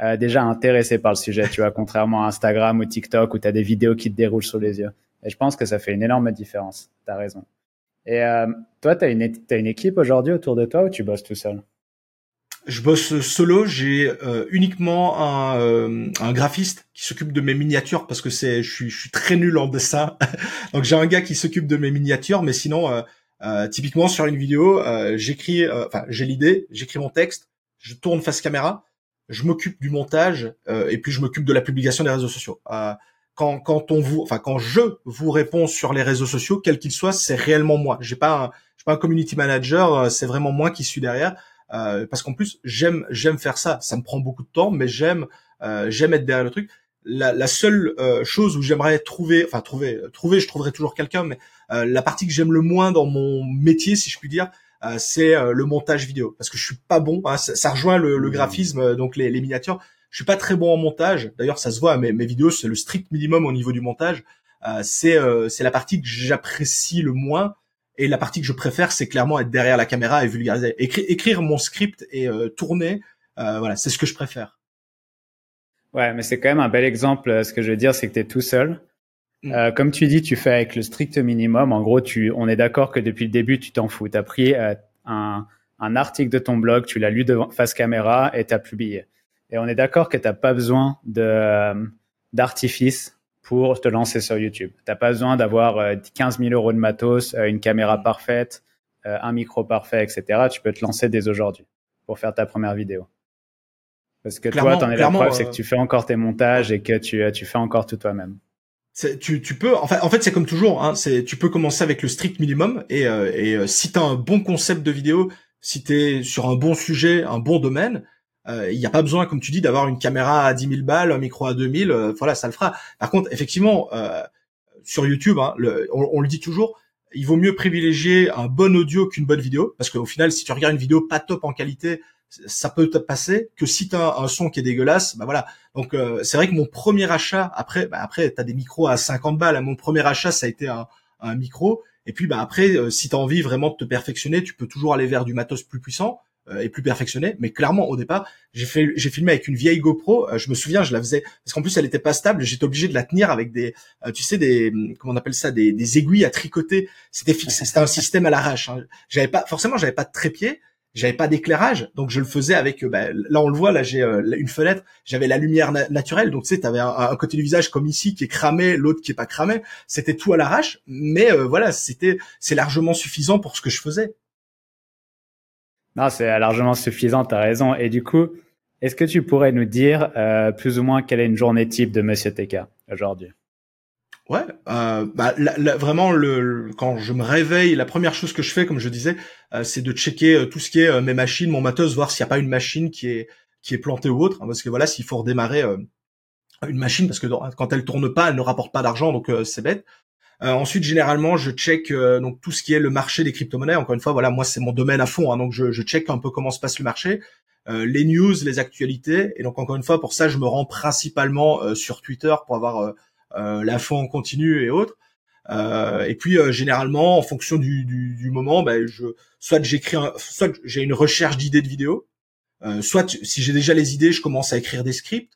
[SPEAKER 2] euh, déjà intéressé par le sujet, tu vois, [LAUGHS] contrairement à Instagram ou TikTok où tu as des vidéos qui te déroulent sous les yeux. Et je pense que ça fait une énorme différence. Tu as raison. Et euh, toi, tu as une, as une équipe aujourd'hui autour de toi ou tu bosses tout seul?
[SPEAKER 1] Je bosse solo. J'ai euh, uniquement un, euh, un, graphiste qui s'occupe de mes miniatures parce que c'est, je suis, je suis très nul en dessin. [LAUGHS] Donc j'ai un gars qui s'occupe de mes miniatures, mais sinon, euh, typiquement sur une vidéo, j'écris, enfin j'ai l'idée, j'écris mon texte, je tourne face caméra, je m'occupe du montage et puis je m'occupe de la publication des réseaux sociaux. quand, quand on vous, enfin quand je vous réponds sur les réseaux sociaux, quels qu'ils soient, c'est réellement moi. J'ai pas, un, j'ai pas un community manager, c'est vraiment moi qui suis derrière. Euh, parce qu'en plus j'aime j'aime faire ça. Ça me prend beaucoup de temps, mais j'aime euh, j'aime être derrière le truc. La, la seule euh, chose où j'aimerais trouver, enfin trouver, trouver, je trouverai toujours quelqu'un, mais la partie que j'aime le moins dans mon métier, si je puis dire, c'est le montage vidéo, parce que je suis pas bon. Hein, ça, rejoint le, le mmh. graphisme, donc les, les, miniatures. Je suis pas très bon en montage. D'ailleurs, ça se voit. Mes, mes vidéos, c'est le strict minimum au niveau du montage. c'est c'est la partie que j'apprécie le moins et la partie que je préfère, c'est clairement être derrière la caméra et vulgariser. écrire mon script et euh, tourner, euh, voilà, c'est ce que je préfère.
[SPEAKER 2] Ouais, mais c'est quand même un bel exemple. Euh, ce que je veux dire, c'est que tu es tout seul. Mm. comme tu dis, tu fais avec le strict minimum. En gros, tu, on est d'accord que depuis le début, tu t'en fous. Tu as pris un, un, article de ton blog, tu l'as lu devant, face caméra et tu as publié. Et on est d'accord que tu n'as pas besoin de d'artifice pour te lancer sur YouTube. T'as pas besoin d'avoir 15 000 euros de matos, une caméra parfaite, un micro parfait, etc. Tu peux te lancer dès aujourd'hui pour faire ta première vidéo. Parce que toi, t'en es la preuve, c'est que tu fais encore tes montages et que tu, tu fais encore tout toi-même.
[SPEAKER 1] Tu, tu peux, enfin, en fait, c'est comme toujours. Hein, c'est, tu peux commencer avec le strict minimum et, euh, et euh, si t'as un bon concept de vidéo, si t'es sur un bon sujet, un bon domaine, euh, il n'y a pas besoin, comme tu dis, d'avoir une caméra à 10 000 balles, un micro à 2000. Euh, voilà, ça le fera. Par contre, effectivement, sur YouTube, hein, le, on, on, le dit toujours, il vaut mieux privilégier un bon audio qu'une bonne vidéo, parce qu'au final, si tu regardes une vidéo pas top en qualité, ça peut te passer que si tu as un son qui est dégueulasse, bah voilà. Donc euh, c'est vrai que mon premier achat après bah après tu as des micros à 50 balles, mon premier achat ça a été un, un micro et puis bah après euh, si tu as envie vraiment de te perfectionner, tu peux toujours aller vers du matos plus puissant euh, et plus perfectionné, mais clairement au départ, j'ai fait j'ai filmé avec une vieille GoPro, je me souviens, je la faisais parce qu'en plus elle était pas stable, j'étais obligé de la tenir avec des tu sais des comment on appelle ça des, des aiguilles à tricoter, c'était fixé, c'était un système à l'arrache. Hein. J'avais pas forcément j'avais pas de trépied j'avais pas d'éclairage, donc je le faisais avec. Euh, bah, là, on le voit, là j'ai euh, une fenêtre, j'avais la lumière naturelle, donc tu sais, t'avais un, un côté du visage comme ici qui est cramé, l'autre qui est pas cramé. C'était tout à l'arrache, mais euh, voilà, c'était c'est largement suffisant pour ce que je faisais.
[SPEAKER 2] Non, c'est largement suffisant, t'as raison. Et du coup, est-ce que tu pourrais nous dire plus ou moins quelle est une journée type de Monsieur TK aujourd'hui?
[SPEAKER 1] Ouais, euh, bah, vraiment le, quand je me réveille, la première chose que je fais, comme je disais, euh, c'est de checker euh, tout ce qui est euh, mes machines, mon matos, voir s'il n'y a pas une machine qui est qui est plantée ou autre, hein, parce que voilà, s'il faut redémarrer une machine, parce que quand elle tourne pas, elle ne rapporte pas d'argent, donc c'est bête. Ensuite, généralement, je check donc tout ce qui est le marché des crypto-monnaies. Encore une fois, voilà, moi c'est mon domaine à fond, hein, donc je, je check un peu comment se passe le marché, les news, les actualités, et donc encore une fois, pour ça, je me rends principalement sur Twitter pour avoir euh, l'info en continu et autres. Euh, et puis euh, généralement, en fonction du, du, du moment, ben, je soit j'écris, soit j'ai une recherche d'idées de vidéos, euh, soit si j'ai déjà les idées, je commence à écrire des scripts.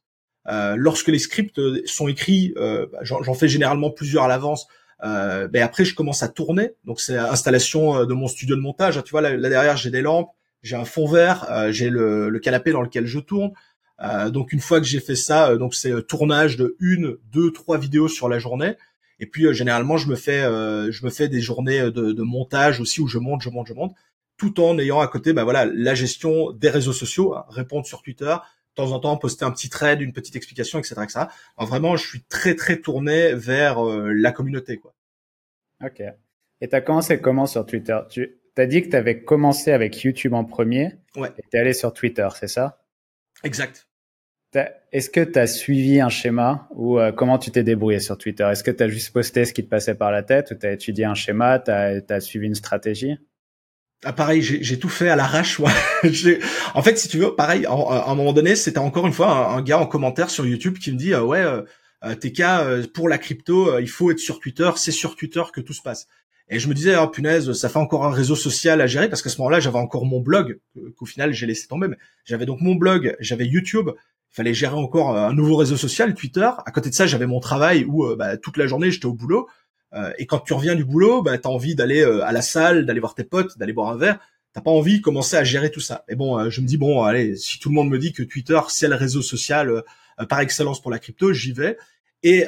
[SPEAKER 1] Euh, lorsque les scripts sont écrits, euh, bah, j'en fais généralement plusieurs à l'avance. Ben après, je commence à tourner. Donc c'est l'installation de mon studio de montage. Tu vois là, derrière, j'ai des lampes, j'ai un fond vert, j'ai le, le, canapé dans lequel je tourne. Euh, donc une fois que j'ai fait ça, euh, donc c'est euh, tournage de une, deux, trois vidéos sur la journée. Et puis généralement je me fais je me fais des journées de, de, montage aussi où je monte, je monte, je monte, tout en ayant à côté bah voilà la gestion des réseaux sociaux, hein, répondre sur Twitter, temps en temps poster un petit trade, une petite explication, etc. etc. Alors vraiment je suis très très tourné vers la communauté quoi.
[SPEAKER 2] Ok. Et t'as commencé comment sur Twitter? Tu as dit que tu avais commencé avec YouTube en premier.
[SPEAKER 1] Ouais.
[SPEAKER 2] Et t'es allé sur Twitter, c'est ça?
[SPEAKER 1] Exact.
[SPEAKER 2] Est-ce que tu as suivi un schéma ou euh, comment tu t'es débrouillé sur Twitter? Est-ce que tu as juste posté ce qui te passait par la tête ou tu as étudié un schéma, tu as, suivi une stratégie?
[SPEAKER 1] Ah, pareil, j'ai tout fait à l'arrache. [LAUGHS] en fait, si tu veux, pareil, à un moment donné, c'était encore une fois un, gars en commentaire sur YouTube qui me dit, euh, ouais, euh, euh TK, pour la crypto, il faut être sur Twitter, c'est sur Twitter que tout se passe. Et je me disais, oh punaise, ça fait encore un réseau social à gérer parce qu'à ce moment-là, j'avais encore mon blog, qu'au final j'ai laissé tomber. Mais j'avais donc mon blog, j'avais YouTube, il fallait gérer encore euh, un nouveau réseau social, Twitter. À côté de ça, j'avais mon travail où euh, bah, toute la journée j'étais au boulot. Euh, et quand tu reviens du boulot, bah, tu as envie d'aller à la salle, d'aller voir tes potes, d'aller boire un verre. T'as pas envie de commencer à gérer tout ça. Et bon, je me dis bon, allez, si tout le monde me dit que Twitter c'est le réseau social par excellence pour la crypto, j'y vais. Et,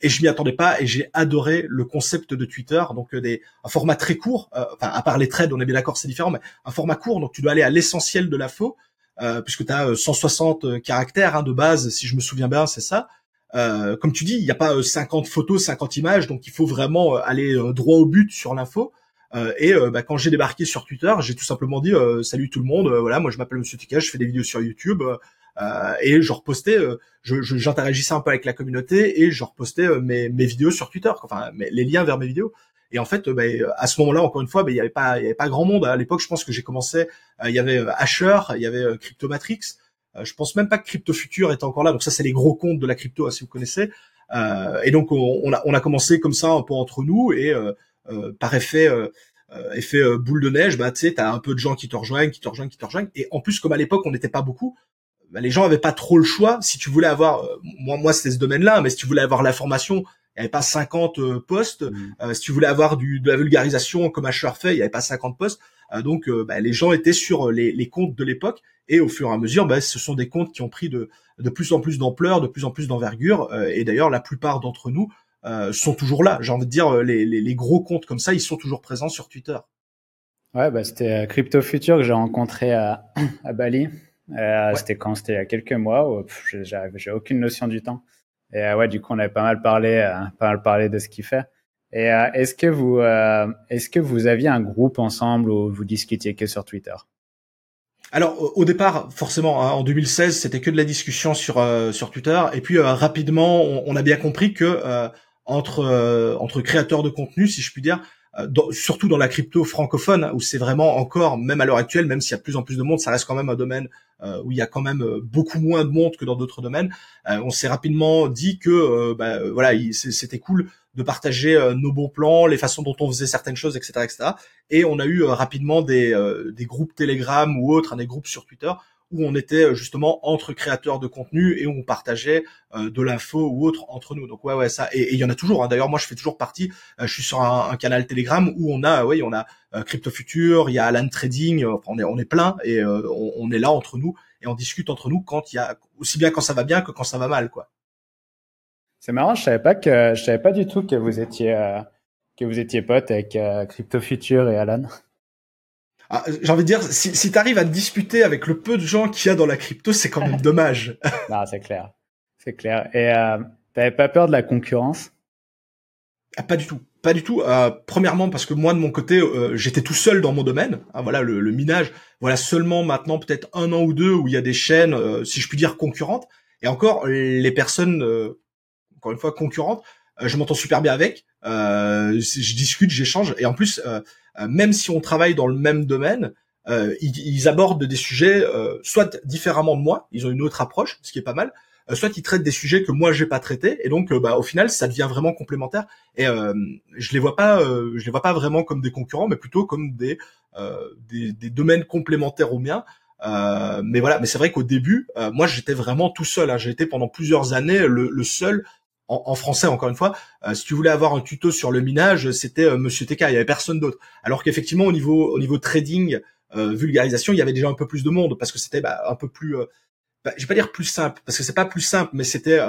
[SPEAKER 1] et je m'y attendais pas et j'ai adoré le concept de Twitter donc des un format très court enfin à part les trades on est bien d'accord c'est différent mais un format court donc tu dois aller à l'essentiel de l'info euh, puisque tu as 160 caractères hein, de base, si je me souviens bien, c'est ça. Euh, comme tu dis, il n'y a pas 50 euh, photos, 50 images, donc il faut vraiment aller droit au but sur l'info. et bah, quand j'ai débarqué sur Twitter, j'ai tout simplement dit salut tout le monde, voilà, moi je m'appelle Monsieur Tika, je fais des vidéos sur YouTube. et je repostais, je, j'interagissais un peu avec la communauté et je repostais mes, mes vidéos sur Twitter, enfin les liens vers mes vidéos. Et en fait, bah, à ce moment-là, encore une fois, bah, il n'y avait pas, il y avait pas grand monde. À l'époque, je pense que j'ai commencé, euh, il y avait euh, Asher, il y avait euh, Cryptomatrix. Je pense même pas que Crypto Future était encore là. Donc ça, c'est les gros comptes de la crypto, hein, si vous connaissez. et donc on, a, on a commencé comme ça un peu entre nous et par effet effet boule de neige, bah tu sais, t'as un peu de gens qui te rejoignent, qui te rejoignent, qui te rejoignent. Et en plus, comme à l'époque on n'était pas beaucoup, bah, les gens avaient pas trop le choix. Si tu voulais avoir, moi moi c'était ce domaine-là, mais si tu voulais avoir l'information il n'y avait pas 50 euh, postes. Mm. Euh, si tu voulais avoir du, de la vulgarisation comme HR fait, il n'y avait pas 50 postes. donc bah, les gens étaient sur les, les comptes de l'époque et au fur et à mesure, bah, ce sont des comptes qui ont pris de, de plus en plus d'ampleur, de plus en plus d'envergure. et d'ailleurs, la plupart d'entre nous sont toujours là. J'ai envie de dire, les, les, les, gros comptes comme ça, ils sont toujours présents sur Twitter.
[SPEAKER 2] Ouais, bah, c'était Crypto Future que j'ai rencontré à, [CLEARS THROAT] à Bali. C'était quand? C'était il y a quelques mois. J'ai aucune notion du temps. Et euh, ouais, du coup, on avait pas mal parlé, euh, pas mal parlé de ce qu'il fait. Et euh, est-ce que vous, est-ce que vous aviez un groupe ensemble où vous discutiez que sur Twitter?
[SPEAKER 1] Alors au départ, forcément, hein, en 2016, c'était que de la discussion sur sur Twitter, et puis rapidement, on, a bien compris que entre entre créateurs de contenu, si je puis dire, surtout dans la crypto francophone, où c'est vraiment encore, même à l'heure actuelle, même s'il y a de plus en plus de monde, ça reste quand même un domaine euh, où il y a quand même euh, beaucoup moins de monde que dans d'autres domaines. Euh, on s'est rapidement dit que bah, voilà, c'était cool de partager nos bons plans, les façons dont on faisait certaines choses, etc., etc. Et on a eu rapidement des, des groupes Telegram ou autres, hein, des groupes sur Twitter où on était euh, justement entre créateurs de contenu et où on partageait euh, de l'info ou autre entre nous. Donc ouais ouais ça et il y en a toujours. Hein. D'ailleurs moi je fais toujours partie. Euh, je suis sur un, canal Telegram où on a ouais on a Crypto Future, il y a Alan Trading. on est on est plein et on, est là entre nous et on discute entre nous quand il y a aussi bien quand ça va bien que quand ça va mal quoi.
[SPEAKER 2] C'est marrant, je savais pas que je savais pas du tout que vous étiez que vous étiez pote avec Crypto Future et Alan.
[SPEAKER 1] Ah, j'ai envie de dire, si, si tu arrives à te disputer avec le peu de gens qu'il y a dans la crypto, c'est quand même dommage. [LAUGHS]
[SPEAKER 2] non, c'est clair. C'est clair. Et euh, t'avais pas peur de la concurrence?
[SPEAKER 1] Ah, Pas du tout. Pas du tout. Euh, premièrement, parce que moi, de mon côté, euh, j'étais tout seul dans mon domaine. Ah, voilà, le, le, minage. Voilà, seulement maintenant, peut-être un an ou deux, où il y a des chaînes, euh, si je puis dire, concurrentes. Et encore, les personnes, euh, encore une fois, concurrentes, je m'entends super bien avec. je discute, j'échange. Et en plus euh, même si on travaille dans le même domaine, euh, ils, abordent des sujets euh, soit différemment de moi, ils ont une autre approche, ce qui est pas mal, soit ils traitent des sujets que moi j'ai pas traités et donc bah, au final ça devient vraiment complémentaire et je les vois pas je les vois pas vraiment comme des concurrents mais plutôt comme des des, domaines complémentaires aux miens mais voilà mais c'est vrai qu'au début moi j'étais vraiment tout seul hein. j'ai été pendant plusieurs années le seul en, français encore une fois, euh, si tu voulais avoir un tuto sur le minage, c'était euh, Monsieur TK, il y avait personne d'autre. Alors qu'effectivement au niveau au niveau trading, euh, vulgarisation, il y avait déjà un peu plus de monde parce que c'était bah, un peu plus, bah, je vais pas dire plus simple parce que c'est pas plus simple, mais c'était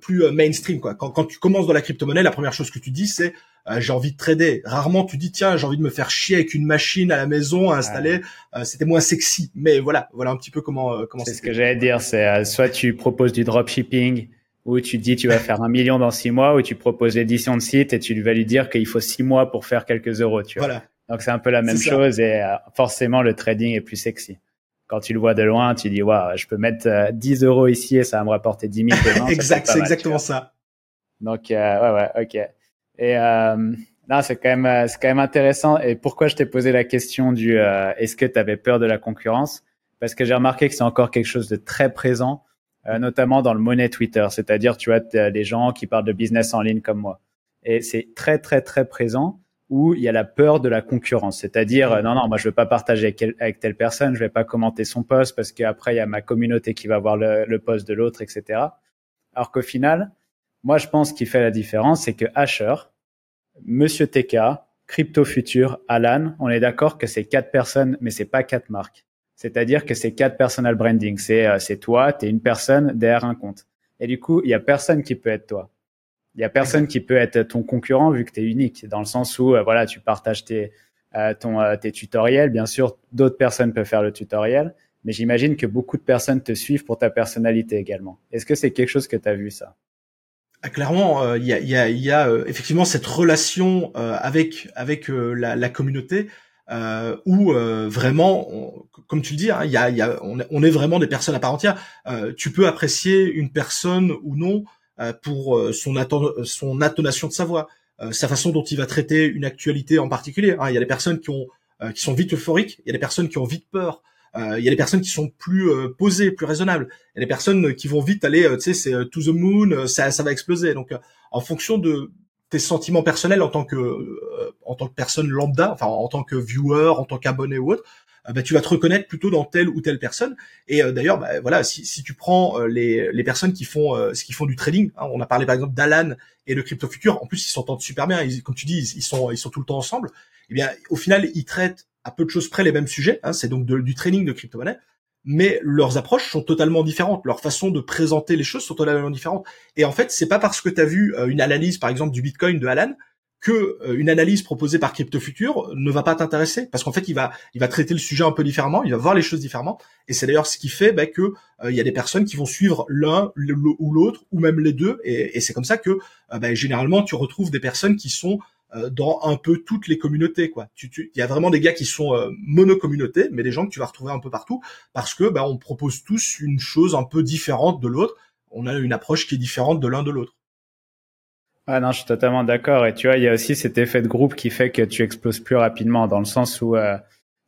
[SPEAKER 1] plus mainstream quoi. Quand, quand tu commences dans la crypto-monnaie, la première chose que tu dis c'est j'ai envie de trader. Rarement tu dis tiens j'ai envie de me faire chier avec une machine à la maison à installer. c'était moins sexy, mais voilà voilà un petit peu comment comment.
[SPEAKER 2] C'est ce que j'allais dire, c'est soit tu proposes du dropshipping où tu dis tu vas [LAUGHS] faire un million dans six mois, où tu proposes l'édition de site et tu vas lui dire qu'il faut six mois pour faire quelques euros, tu vois. Voilà. Donc c'est un peu la même chose et euh, forcément le trading est plus sexy. Quand tu le vois de loin, tu dis waouh, je peux mettre 10 euh, euros ici et ça va me rapporter 10 000 demain. [LAUGHS]
[SPEAKER 1] exact, c'est exactement ça.
[SPEAKER 2] Donc euh, ouais ouais ok. Et euh, là c'est quand même c'est quand même intéressant. Et pourquoi je t'ai posé la question du est-ce que tu avais peur de la concurrence? Parce que j'ai remarqué que c'est encore quelque chose de très présent euh, notamment dans le monnaie Twitter. C'est-à-dire, tu as des gens qui parlent de business en ligne comme moi. Et c'est très, très, très présent où il y a la peur de la concurrence. C'est-à-dire, euh, non, non, moi, je veux pas partager avec, telle personne, je vais pas commenter son post parce qu'après, il y a ma communauté qui va voir le, le post de l'autre, etc. Alors qu'au final, moi, je pense qu'il fait la différence, c'est que Asher, Monsieur TK, Crypto Future, Alan, on est d'accord que c'est quatre personnes, mais c'est pas quatre marques. C'est-à-dire que c'est quatre personal branding. C'est euh, toi, tu es une personne derrière un compte. Et du coup, il y a personne qui peut être toi. Il y a personne qui peut être ton concurrent vu que tu es unique dans le sens où euh, voilà, tu partages tes euh, ton tes tutoriels, bien sûr, d'autres personnes peuvent faire le tutoriel, mais j'imagine que beaucoup de personnes te suivent pour ta personnalité également. Est-ce que c'est quelque chose que tu as vu ça?
[SPEAKER 1] Ah, clairement, il y a, y a, y a effectivement cette relation avec avec la, la, communauté euh, où euh, vraiment, comme tu le dis, hein, y a, y a, on, est vraiment des personnes à part entière. Euh, tu peux apprécier une personne ou non euh, pour euh, son, son intonation de sa voix, sa façon dont il va traiter une actualité en particulier. Hein. Il y a des personnes qui ont qui sont vite euphoriques, il y a des personnes qui ont vite peur, il y a des personnes qui sont plus posées, plus raisonnables. Il y a des personnes qui vont vite aller, tu sais, c'est to the moon, ça, ça va exploser. Donc, en fonction de tes sentiments personnels en tant que euh, en tant que personne lambda, enfin en tant que viewer, en tant qu'abonné ou autre, euh, bah, tu vas te reconnaître plutôt dans telle ou telle personne. Et euh, d'ailleurs, bah, voilà, si, si tu prends les, les personnes qui font ce qui font du trading, hein, on a parlé par exemple d'Alan et de Crypto Future. En plus, ils s'entendent super bien. Ils, comme tu dis, ils, sont ils sont tout le temps ensemble. Et eh bien, au final, ils traitent à peu de choses près les mêmes sujets. Hein, c'est donc du trading de crypto-monnaie, mais leurs approches sont totalement différentes. Leur façon de présenter les choses sont totalement différentes. Et en fait, c'est pas parce que tu as vu une analyse, par exemple, du Bitcoin de Alan que euh, une analyse proposée par Crypto Future ne va pas t'intéresser parce qu'en fait il va il va traiter le sujet un peu différemment, il va voir les choses différemment et c'est d'ailleurs ce qui fait bah, que euh, il y a des personnes qui vont suivre l'un ou l'autre ou même les deux et, c'est comme ça que euh, bah, généralement tu retrouves des personnes qui sont dans un peu toutes les communautés quoi. Il y a vraiment des gars qui sont monocommunautés mais des gens que tu vas retrouver un peu partout parce que bah, on propose tous une chose un peu différente de l'autre. On a une approche qui est différente de l'un de l'autre.
[SPEAKER 2] Ah non, je suis totalement d'accord. Et tu vois, il y a aussi cet effet de groupe qui fait que tu exploses plus rapidement, dans le sens où euh,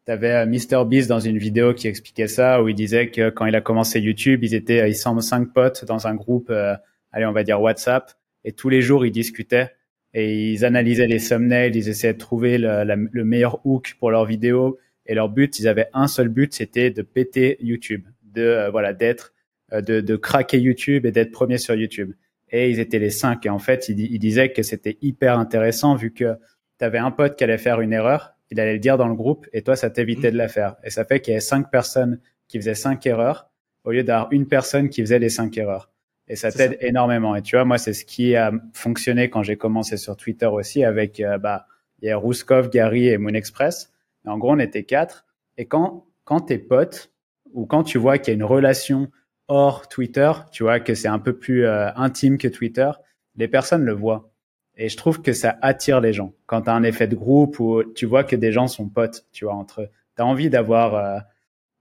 [SPEAKER 2] tu avais euh, MrBeast dans une vidéo qui expliquait ça, où il disait que quand il a commencé YouTube, ils étaient, ils sont cinq potes dans un groupe, euh, allez, on va dire WhatsApp, et tous les jours ils discutaient et ils analysaient les thumbnails, ils essayaient de trouver le, le meilleur hook pour leurs vidéos. Et leur but, ils avaient un seul but, c'était de péter YouTube, de euh, voilà, d'être, de, de craquer YouTube et d'être premier sur YouTube et ils étaient les cinq. Et en fait, il, il disait que c'était hyper intéressant vu que tu avais un pote qui allait faire une erreur, il allait le dire dans le groupe et toi, ça t'évitait de la faire. Et ça fait qu'il y avait cinq personnes qui faisaient cinq erreurs au lieu d'avoir une personne qui faisait les cinq erreurs. Et ça t'aide énormément. Et tu vois, moi, c'est ce qui a fonctionné quand j'ai commencé sur Twitter aussi avec, euh, bah, il y a Rouskov, Gary et Moonexpress. Et en gros, on était quatre. Et quand, quand t'es potes ou quand tu vois qu'il y a une relation hors Twitter, tu vois, que c'est un peu plus euh, intime que Twitter, les personnes le voient. Et je trouve que ça attire les gens. Quand tu as un effet de groupe où tu vois que des gens sont potes, tu vois, entre eux. Tu as envie d'avoir, euh,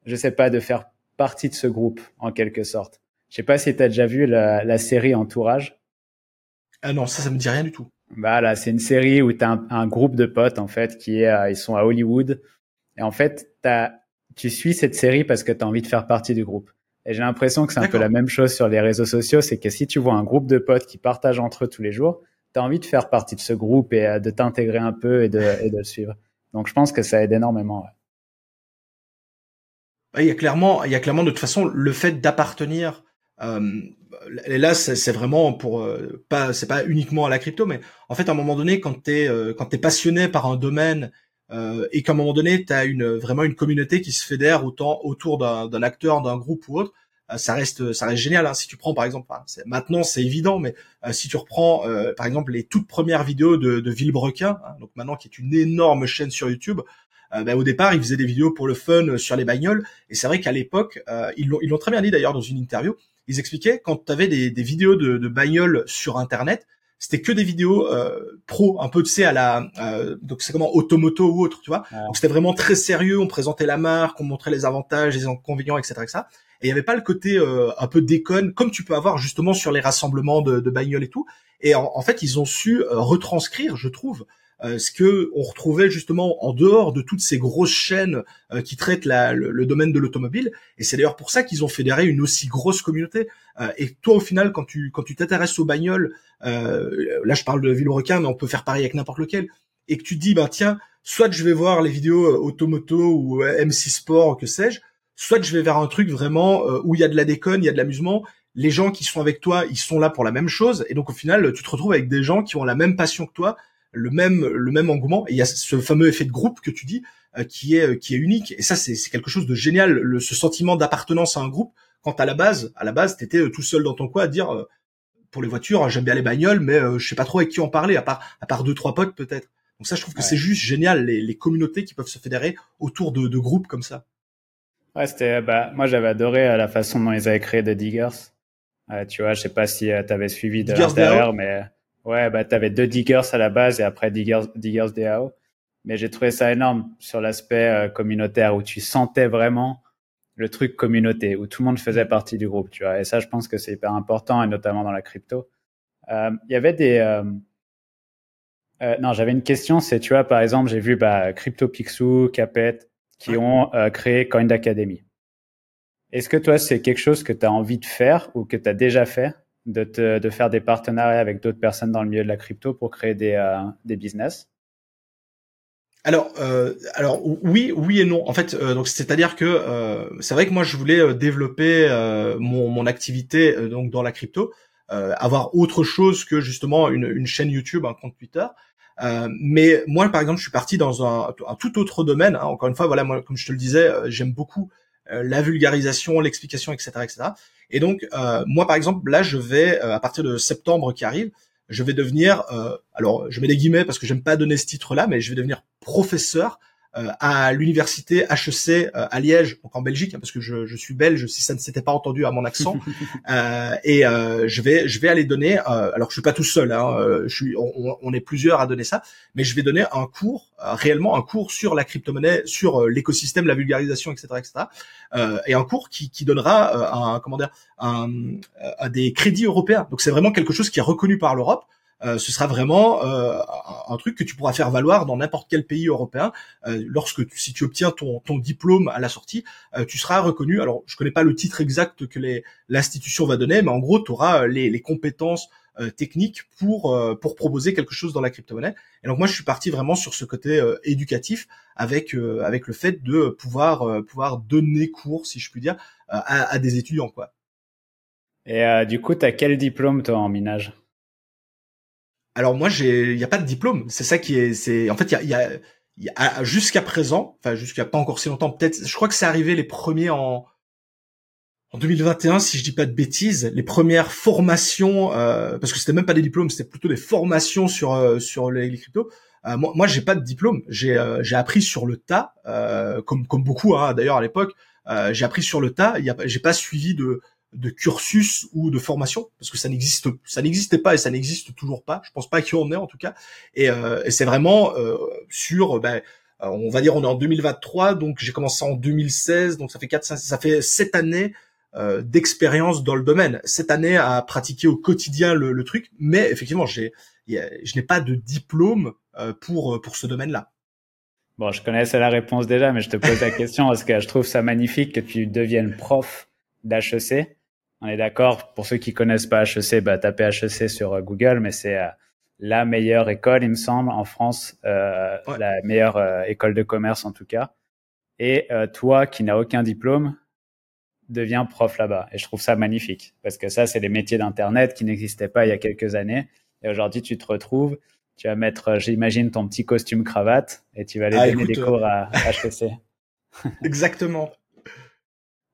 [SPEAKER 2] je sais pas, de faire partie de ce groupe, en quelque sorte. Je sais pas si tu as déjà vu la, série Entourage.
[SPEAKER 1] Ah non, ça, ça me dit rien du tout.
[SPEAKER 2] Bah là, c'est une série où tu as un, groupe de potes, en fait, qui est, euh, ils sont à Hollywood. Et en fait, as, tu suis cette série parce que tu as envie de faire partie du groupe. Et j'ai l'impression que c'est un peu la même chose sur les réseaux sociaux, c'est que si tu vois un groupe de potes qui partagent entre eux tous les jours, tu as envie de faire partie de ce groupe et euh, de t'intégrer un peu et de, et de le suivre. Donc je pense que ça aide énormément.
[SPEAKER 1] Il y a clairement, il y a clairement de toute façon le fait d'appartenir. Euh, et là, c'est vraiment pour euh, pas, c'est pas uniquement à la crypto, mais en fait, à un moment donné, quand t'es euh, quand t'es passionné par un domaine euh, et qu'à un moment donné, tu as une, vraiment une communauté qui se fédère autant autour d'un acteur, d'un groupe ou autre, euh, ça reste ça reste génial. Hein. Si tu prends par exemple, maintenant c'est évident, mais euh, si tu reprends par exemple les toutes premières vidéos de, de Villebrequin, hein, donc maintenant qui est une énorme chaîne sur YouTube, ben, au départ, il faisait des vidéos pour le fun sur les bagnoles. Et c'est vrai qu'à l'époque, l'ont ils l'ont très bien dit d'ailleurs dans une interview. Ils expliquaient quand tu avais des, des vidéos de, de bagnoles sur Internet, c'était que des vidéos euh, pro, un peu tu sais à la euh, donc c'est comment automoto ou autre, tu vois. Donc c'était vraiment très sérieux. On présentait la marque, on montrait les avantages, les inconvénients, etc., etc. Et il y avait pas le côté euh, un peu déconne comme tu peux avoir justement sur les rassemblements de, de bagnoles et tout. Et en, en fait, ils ont su euh, retranscrire, je trouve, ce que on retrouvait justement en dehors de toutes ces grosses chaînes euh, qui traitent la, le, domaine de l'automobile. Et c'est d'ailleurs pour ça qu'ils ont fédéré une aussi grosse communauté. Euh, et toi, au final, quand tu quand tu t'intéresses aux bagnoles, là je parle de Villerequin, mais on peut faire pareil avec n'importe lequel, et que tu dis bah tiens, soit je vais voir les vidéos Automoto ou MC Sport, que sais-je, soit je vais vers un truc vraiment où il y a de la déconne, il y a de l'amusement. Les gens qui sont avec toi, ils sont là pour la même chose, et donc au final, tu te retrouves avec des gens qui ont la même passion que toi, le même le même engouement. Et il y a ce fameux effet de groupe que tu dis euh, qui est qui est unique. Et ça c'est quelque chose de génial, le, ce sentiment d'appartenance à un groupe. Quand à la base à la base t'étais euh, tout seul dans ton coin à dire euh, pour les voitures j'aime bien les bagnoles, mais je sais pas trop avec qui en parler à part à part deux trois potes peut-être. Donc ça je trouve que c'est juste génial les, les, communautés qui peuvent se fédérer autour de, de groupes comme ça.
[SPEAKER 2] Ouais, c'était bah moi j'avais adoré la façon dont ils avaient créé The Diggers. tu vois, je sais pas si tu avais suivi de l'intérieur, mais Ouais, bah, tu avais deux Diggers à la base et après Diggers, Diggers DAO. Mais j'ai trouvé ça énorme sur l'aspect euh, communautaire où tu sentais vraiment le truc communauté, où tout le monde faisait partie du groupe, tu vois. Et ça, je pense que c'est hyper important et notamment dans la crypto. Euh, il y avait des... Euh, euh non, j'avais une question, c'est, tu vois, par exemple, j'ai vu bah, CryptoPixu, Capet, qui ont créé Coin Academy. Est-ce que toi, c'est quelque chose que tu as envie de faire ou que tu as déjà fait? De, te, de faire des partenariats avec d'autres personnes dans le milieu de la crypto pour créer des, euh, des business?
[SPEAKER 1] Alors, euh, alors oui, oui et non. En fait, euh, donc c'est-à-dire que euh, c'est vrai que moi je voulais euh, développer mon, mon activité donc dans la crypto, avoir autre chose que justement une, une chaîne YouTube, un compte Twitter. mais moi, par exemple, je suis parti dans un, un tout autre domaine. Hein. Encore une fois, voilà, moi, comme je te le disais, j'aime beaucoup la vulgarisation, l'explication, etc., etc. Et donc, moi, par exemple, là, je vais à partir de septembre qui arrive, je vais devenir, alors, je mets des guillemets parce que j'aime pas donner ce titre-là, mais je vais devenir professeur euh, à l'université HEC euh, à Liège, donc en Belgique, hein, parce que je, je, suis belge, si ça ne s'était pas entendu à mon accent. [LAUGHS] euh, et euh, je vais je vais aller donner. alors je suis pas tout seul, hein, je suis, on, on, est plusieurs à donner ça, mais je vais donner un cours, réellement un cours sur la crypto-monnaie, sur l'écosystème, la vulgarisation, etc., etc. et un cours qui, qui donnera un comment dire un, un, des crédits européens. Donc c'est vraiment quelque chose qui est reconnu par l'Europe. Euh, ce sera vraiment euh, un truc que tu pourras faire valoir dans n'importe quel pays européen. Euh, lorsque tu, si tu obtiens ton, ton diplôme à la sortie, tu seras reconnu. Alors, je connais pas le titre exact que l'institution va donner, mais en gros, tu auras les, les compétences techniques pour pour proposer quelque chose dans la crypto-monnaie. Et donc moi je suis parti vraiment sur ce côté éducatif avec avec le fait de pouvoir pouvoir donner cours si je puis dire à, à des étudiants quoi.
[SPEAKER 2] Et du coup, tu as quel diplôme toi en minage?
[SPEAKER 1] Alors moi, j'ai, il y a pas de diplôme. C'est ça qui est, c'est, en fait, il y a, y a, jusqu'à présent, enfin jusqu'à pas encore si longtemps, peut-être, je crois que c'est arrivé les premiers en en 2021, si je dis pas de bêtises, les premières formations, euh, parce que c'était même pas des diplômes, c'était plutôt des formations sur euh, sur les, cryptos. Euh, moi, moi, j'ai pas de diplôme. J'ai euh, j'ai appris sur le tas, comme comme beaucoup hein, d'ailleurs à l'époque. j'ai appris sur le tas. Y a, j'ai pas suivi de de cursus ou de formation parce que ça n'existe ça n'existait pas et ça n'existe toujours pas. Je pense pas qu'il y en ait en tout cas. Et, euh, et c'est vraiment euh, sur ben, on va dire on est en 2023 donc j'ai commencé en 2016 donc ça fait quatre ça fait sept années euh, d'expérience dans le domaine. Cette année à pratiquer au quotidien le, le truc mais effectivement j'ai je n'ai pas de diplôme euh, pour pour ce domaine là
[SPEAKER 2] Bon, je connaissais la réponse déjà, mais je te pose la question parce que je trouve ça magnifique que tu deviennes prof d'HEC. On est d'accord. Pour ceux qui connaissent pas HEC, bah, tapez HEC sur euh, Google, mais c'est euh, la meilleure école, il me semble, en France, euh, la meilleure euh, école de commerce en tout cas. Et toi, qui n'as aucun diplôme, deviens prof là-bas. Et je trouve ça magnifique parce que ça, c'est les métiers d'internet qui n'existaient pas il y a quelques années. Et aujourd'hui, tu te retrouves. Tu vas mettre, j'imagine, ton petit costume cravate et tu vas aller ah, donner des cours à HEC. [LAUGHS]
[SPEAKER 1] Exactement.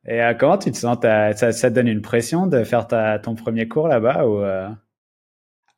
[SPEAKER 2] Et euh, comment tu te sens? Ça, ça, te donne une pression de faire ta, ton premier cours là-bas ou euh?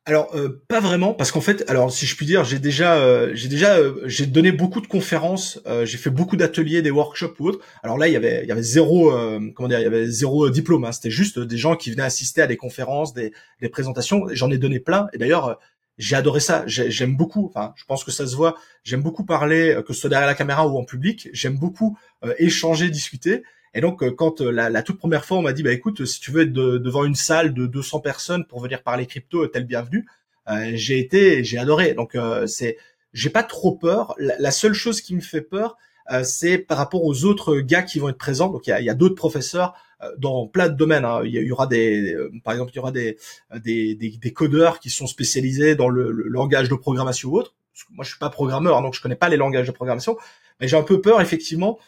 [SPEAKER 1] Alors euh, pas vraiment parce qu'en fait alors si je puis dire j'ai déjà j'ai déjà j'ai donné beaucoup de conférences j'ai fait beaucoup d'ateliers des workshops ou autres. Alors là il y avait il y avait zéro comment dire il y avait zéro diplôme hein. c'était juste des gens qui venaient assister à des conférences des, des présentations. J'en ai donné plein. Et d'ailleurs j'ai adoré ça. J'aime beaucoup enfin je pense que ça se voit. J'aime beaucoup parler que ce soit derrière la caméra ou en public. J'aime beaucoup échanger discuter et donc, euh, quand euh, la, toute première fois, on m'a dit, bah écoute, si tu veux être devant une salle de 200 personnes pour venir parler crypto, t'es le bienvenu. Euh, j'ai été, j'ai adoré. Donc, c'est, j'ai pas trop peur. La, seule chose qui me fait peur, c'est par rapport aux autres gars qui vont être présents. Donc, il y a, d'autres professeurs dans plein de domaines. Hein. Il y aura des, par exemple, il y aura des, des, des, codeurs qui sont spécialisés dans le, langage de programmation ou autre. moi, je suis pas programmeur, hein, donc je connais pas les langages de programmation. Mais j'ai un peu peur, effectivement,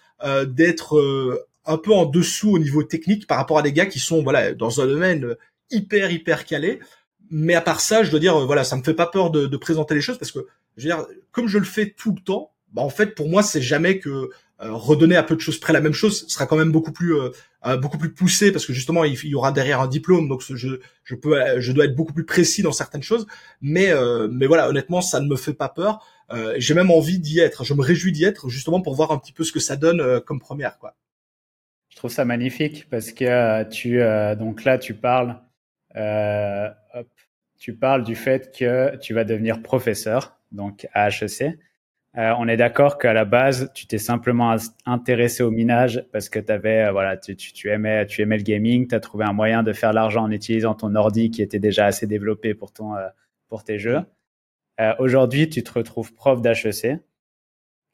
[SPEAKER 1] d'être un peu en dessous au niveau technique par rapport à des gars qui sont voilà dans un domaine hyper hyper calé. Mais à part ça, je dois dire voilà, ça me fait pas peur de, de présenter les choses parce que je veux dire comme je le fais tout le temps, bah en fait pour moi c'est jamais que euh, redonner à peu de choses près la même chose sera quand même beaucoup plus euh, euh, beaucoup plus poussé parce que justement il, y aura derrière un diplôme. Donc je je peux je dois être beaucoup plus précis dans certaines choses. Mais mais voilà honnêtement ça ne me fait pas peur. J'ai même envie d'y être. Je me réjouis d'y être justement pour voir un petit peu ce que ça donne comme première quoi
[SPEAKER 2] je trouve ça magnifique parce que euh, tu euh, donc là tu parles euh, hop, tu parles du fait que tu vas devenir professeur donc à HEC. Euh, on est d'accord qu'à la base tu t'es simplement intéressé au minage parce que avais voilà tu, tu, tu, aimais tu aimais le gaming, tu as trouvé un moyen de faire l'argent en utilisant ton ordi qui était déjà assez développé pour ton pour tes jeux. Aujourd'hui tu te retrouves prof d'HEC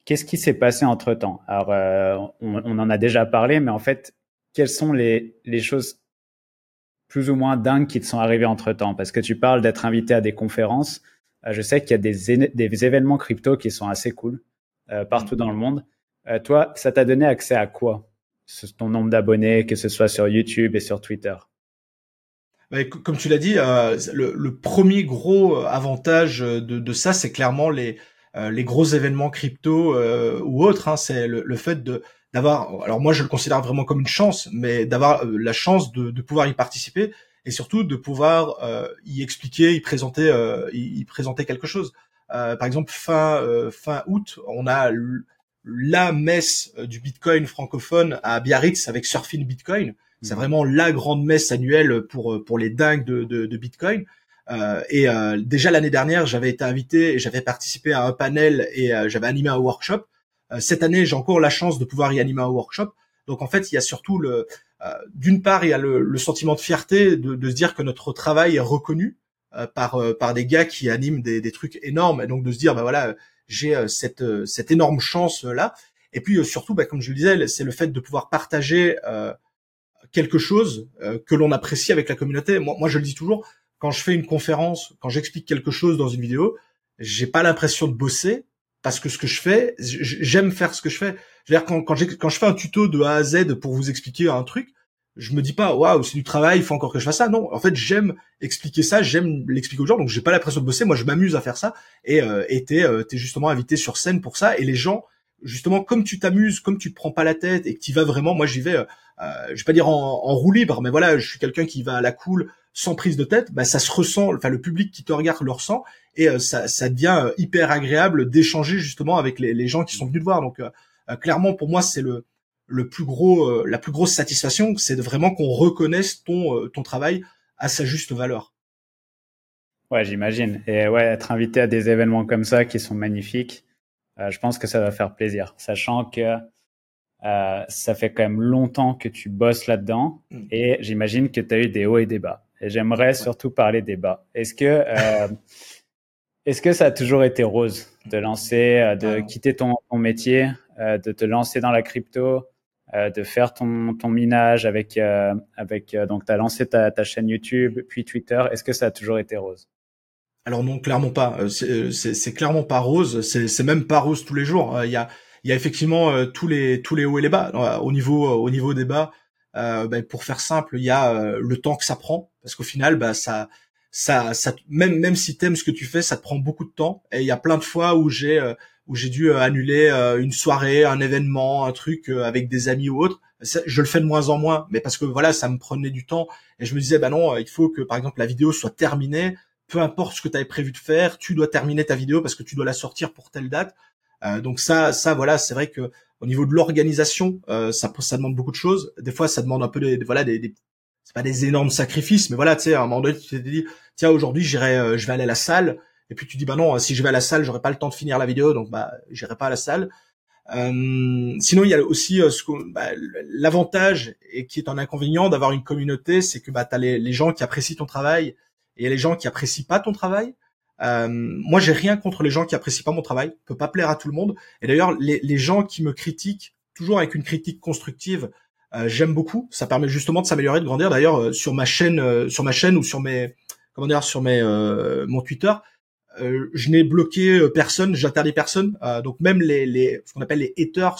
[SPEAKER 2] Qu'est-ce qui s'est passé entre temps Alors, euh, on, en a déjà parlé, mais en fait, quelles sont les, choses plus ou moins dingues qui te sont arrivées entre temps Parce que tu parles d'être invité à des conférences. Euh, je sais qu'il y a des, des, événements crypto qui sont assez cool euh, partout dans le monde. toi, ça t'a donné accès à quoi? Ton nombre d'abonnés, que ce soit sur YouTube et sur Twitter?
[SPEAKER 1] Comme tu l'as dit, le, le, premier gros avantage de, de ça, c'est clairement les les gros événements crypto ou autres. Hein, c'est le, le, fait de d'avoir. Alors moi, je le considère vraiment comme une chance, mais d'avoir la chance de, de pouvoir y participer et surtout de pouvoir euh, y expliquer, y présenter, euh, y, présenter quelque chose. Euh, par exemple, fin fin août, on a la messe du Bitcoin francophone à Biarritz avec Surfing Bitcoin. C'est mmh. vraiment la grande messe annuelle pour pour les dingues de, de, de Bitcoin. Euh, et euh, déjà l'année dernière, j'avais été invité j'avais participé à un panel et j'avais animé un workshop. cette année, j'ai encore la chance de pouvoir y animer un workshop. Donc en fait, il y a surtout le, euh, d'une part, il y a le, sentiment de fierté de, se dire que notre travail est reconnu euh, par euh, par des gars qui animent des, trucs énormes, et donc de se dire bah voilà, j'ai cette cette énorme chance là. Et puis surtout, bah, comme je le disais, c'est le fait de pouvoir partager quelque chose que l'on apprécie avec la communauté. Moi, je le dis toujours, quand je fais une conférence, quand j'explique quelque chose dans une vidéo, j'ai pas l'impression de bosser parce que ce que je fais, j'aime faire ce que je fais. Je veux dire, quand, quand, quand, je fais un tuto de A à Z pour vous expliquer un truc, je me dis pas, waouh, c'est du travail, il faut encore que je fasse ça. Non, en fait, j'aime expliquer ça, j'aime l'expliquer aux gens, donc j'ai pas l'impression de bosser. Moi, je m'amuse à faire ça. Et euh, t'es euh, justement invité sur scène pour ça. Et les gens, justement, comme tu t'amuses, comme tu te prends pas la tête et que tu vas vraiment, moi, j'y vais. Euh, euh, je vais pas dire en, en, roue libre, mais voilà, je suis quelqu'un qui va à la cool, sans prise de tête. Bah, ça se ressent. Enfin, le public qui te regarde le ressent et euh, ça, ça devient hyper agréable d'échanger justement avec les, les, gens qui sont venus te voir. Donc euh, clairement, pour moi, c'est le, le plus gros, euh, la plus grosse satisfaction, c'est de vraiment qu'on reconnaisse ton, ton travail à sa juste valeur.
[SPEAKER 2] Ouais, j'imagine. Et ouais, être invité à des événements comme ça qui sont magnifiques, je pense que ça va faire plaisir, sachant que euh, ça fait quand même longtemps que tu bosses là-dedans mm. et j'imagine que tu as eu des hauts et des bas. Et j'aimerais surtout parler des bas. Est-ce que, euh, est-ce que ça a toujours été rose de lancer, de quitter ton, ton métier euh, de te lancer dans la crypto, euh, de faire ton, ton minage avec, euh, avec donc tu as lancé ta, ta chaîne YouTube, puis Twitter. Est-ce que ça a toujours été rose?
[SPEAKER 1] Alors non, clairement pas. C'est clairement pas rose. C'est même pas rose tous les jours. Il y a, il y a effectivement tous les tous les hauts et les bas. Au niveau au niveau des bas, euh, ben, pour faire simple, il y a le temps que ça prend parce qu'au final, bah ça ça ça même même si t'aimes ce que tu fais, ça te prend beaucoup de temps. Et il y a plein de fois où j'ai où j'ai dû euh, annuler euh, une soirée, un événement, un truc euh, avec des amis ou autre. je le fais de moins en moins, mais parce que voilà, ça me prenait du temps et je me disais bah non, il faut que par exemple la vidéo soit terminée, peu importe ce que tu avais prévu de faire, tu dois terminer ta vidéo parce que tu dois la sortir pour telle date. donc ça, ça voilà, c'est vrai que au niveau de l'organisation, ça, ça demande beaucoup de choses. Des fois, ça demande un peu des, voilà des, des c'est pas des énormes sacrifices, mais voilà, tu sais, à un moment donné, tu t'es dit, tiens, aujourd'hui, j'irai, je vais aller à la salle et puis tu dis bah non, si je vais à la salle, j'aurai pas le temps de finir la vidéo, donc bah j'irai pas à la salle. Euh, sinon, il y a aussi euh, bah, l'avantage et qui est un inconvénient d'avoir une communauté, c'est que bah t'as les, les gens qui apprécient ton travail et y a les gens qui apprécient pas ton travail. Euh, moi, j'ai rien contre les gens qui apprécient pas mon travail. peut pas plaire à tout le monde. Et d'ailleurs, les, les gens qui me critiquent, toujours avec une critique constructive, euh, j'aime beaucoup. Ça permet justement de s'améliorer, de grandir. D'ailleurs, euh, sur ma chaîne, euh, sur ma chaîne ou sur mes, comment dire, sur mes, mon Twitter, euh, je n'ai bloqué euh, personne, j'interdis personne. Euh, donc même les, les ce qu'on appelle les haters,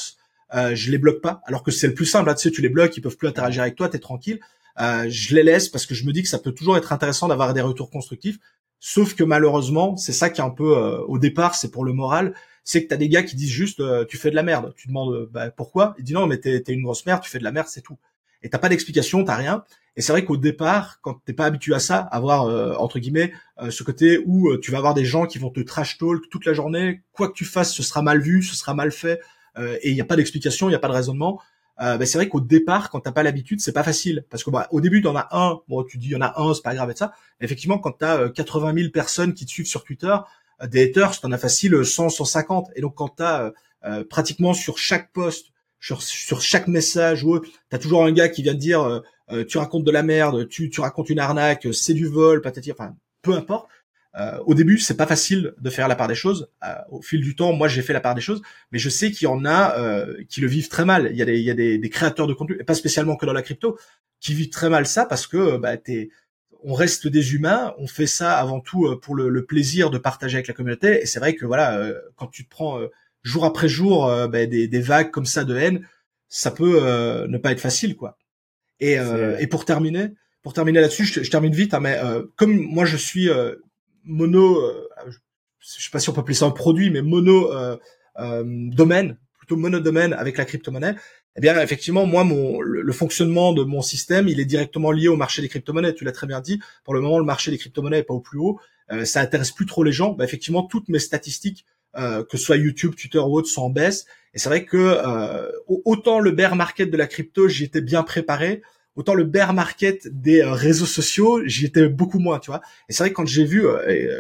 [SPEAKER 1] je les bloque pas. Alors que c'est le plus simple. Là, tu sais, tu les bloques, ils peuvent plus interagir avec toi, t'es tranquille. je les laisse parce que je me dis que ça peut toujours être intéressant d'avoir des retours constructifs. Sauf que malheureusement, c'est ça qui est un peu au départ, c'est pour le moral, c'est que t'as des gars qui disent juste tu fais de la merde. Tu demandes bah, pourquoi? Il dit non mais t'es es une grosse merde, tu fais de la merde, c'est tout. Et t'as pas d'explication, t'as rien. Et c'est vrai qu'au départ, quand t'es pas habitué à ça, avoir euh, entre guillemets euh, ce côté où euh, tu vas avoir des gens qui vont te trash talk toute la journée, quoi que tu fasses, ce sera mal vu, ce sera mal fait, et il n'y a pas d'explication, il n'y a pas de raisonnement. Bah, c'est vrai qu'au départ, quand t'as pas l'habitude, c'est pas facile parce que bah, au début, t'en as un, bon, tu dis il y en a un, c'est pas grave et ça. Mais effectivement, quand t'as 80 000 personnes qui te suivent sur Twitter, des haters, t'en as facile 100, 150. Et donc quand t'as pratiquement sur chaque post sur, sur chaque message ou t'as toujours un gars qui vient te dire euh, euh, tu racontes de la merde, tu, tu racontes une arnaque, c'est du vol, patati, enfin peu importe. Euh, au début, c'est pas facile de faire la part des choses. au fil du temps, moi, j'ai fait la part des choses, mais je sais qu'il y en a qui le vivent très mal. Il y a des, il y a des, des, créateurs de contenu, et pas spécialement que dans la crypto, qui vivent très mal ça parce que bah, t'es, on reste des humains, on fait ça avant tout pour le, le plaisir de partager avec la communauté. Et c'est vrai que voilà, quand tu te prends jour après jour euh, ben, des, des, vagues comme ça de haine, ça peut euh, ne pas être facile, quoi. Et, euh, et pour terminer, pour terminer là-dessus, je, termine vite, hein, mais comme moi je suis mono, je sais pas si on peut appeler ça un produit, mais mono domaine, plutôt monodomaine avec la crypto-monnaie, eh bien effectivement moi mon le, fonctionnement de mon système il est directement lié au marché des crypto-monnaies. Tu l'as très bien dit. Pour le moment le marché des crypto-monnaies est pas au plus haut. Euh, ça intéresse plus trop les gens. Bah, effectivement toutes mes statistiques euh, que ce soit YouTube Twitter ou autre sont en baisse. Et c'est vrai que euh, autant le bear market de la crypto j'y étais bien préparé autant le bear market des réseaux sociaux j'y étais beaucoup moins tu vois et c'est vrai que quand j'ai vu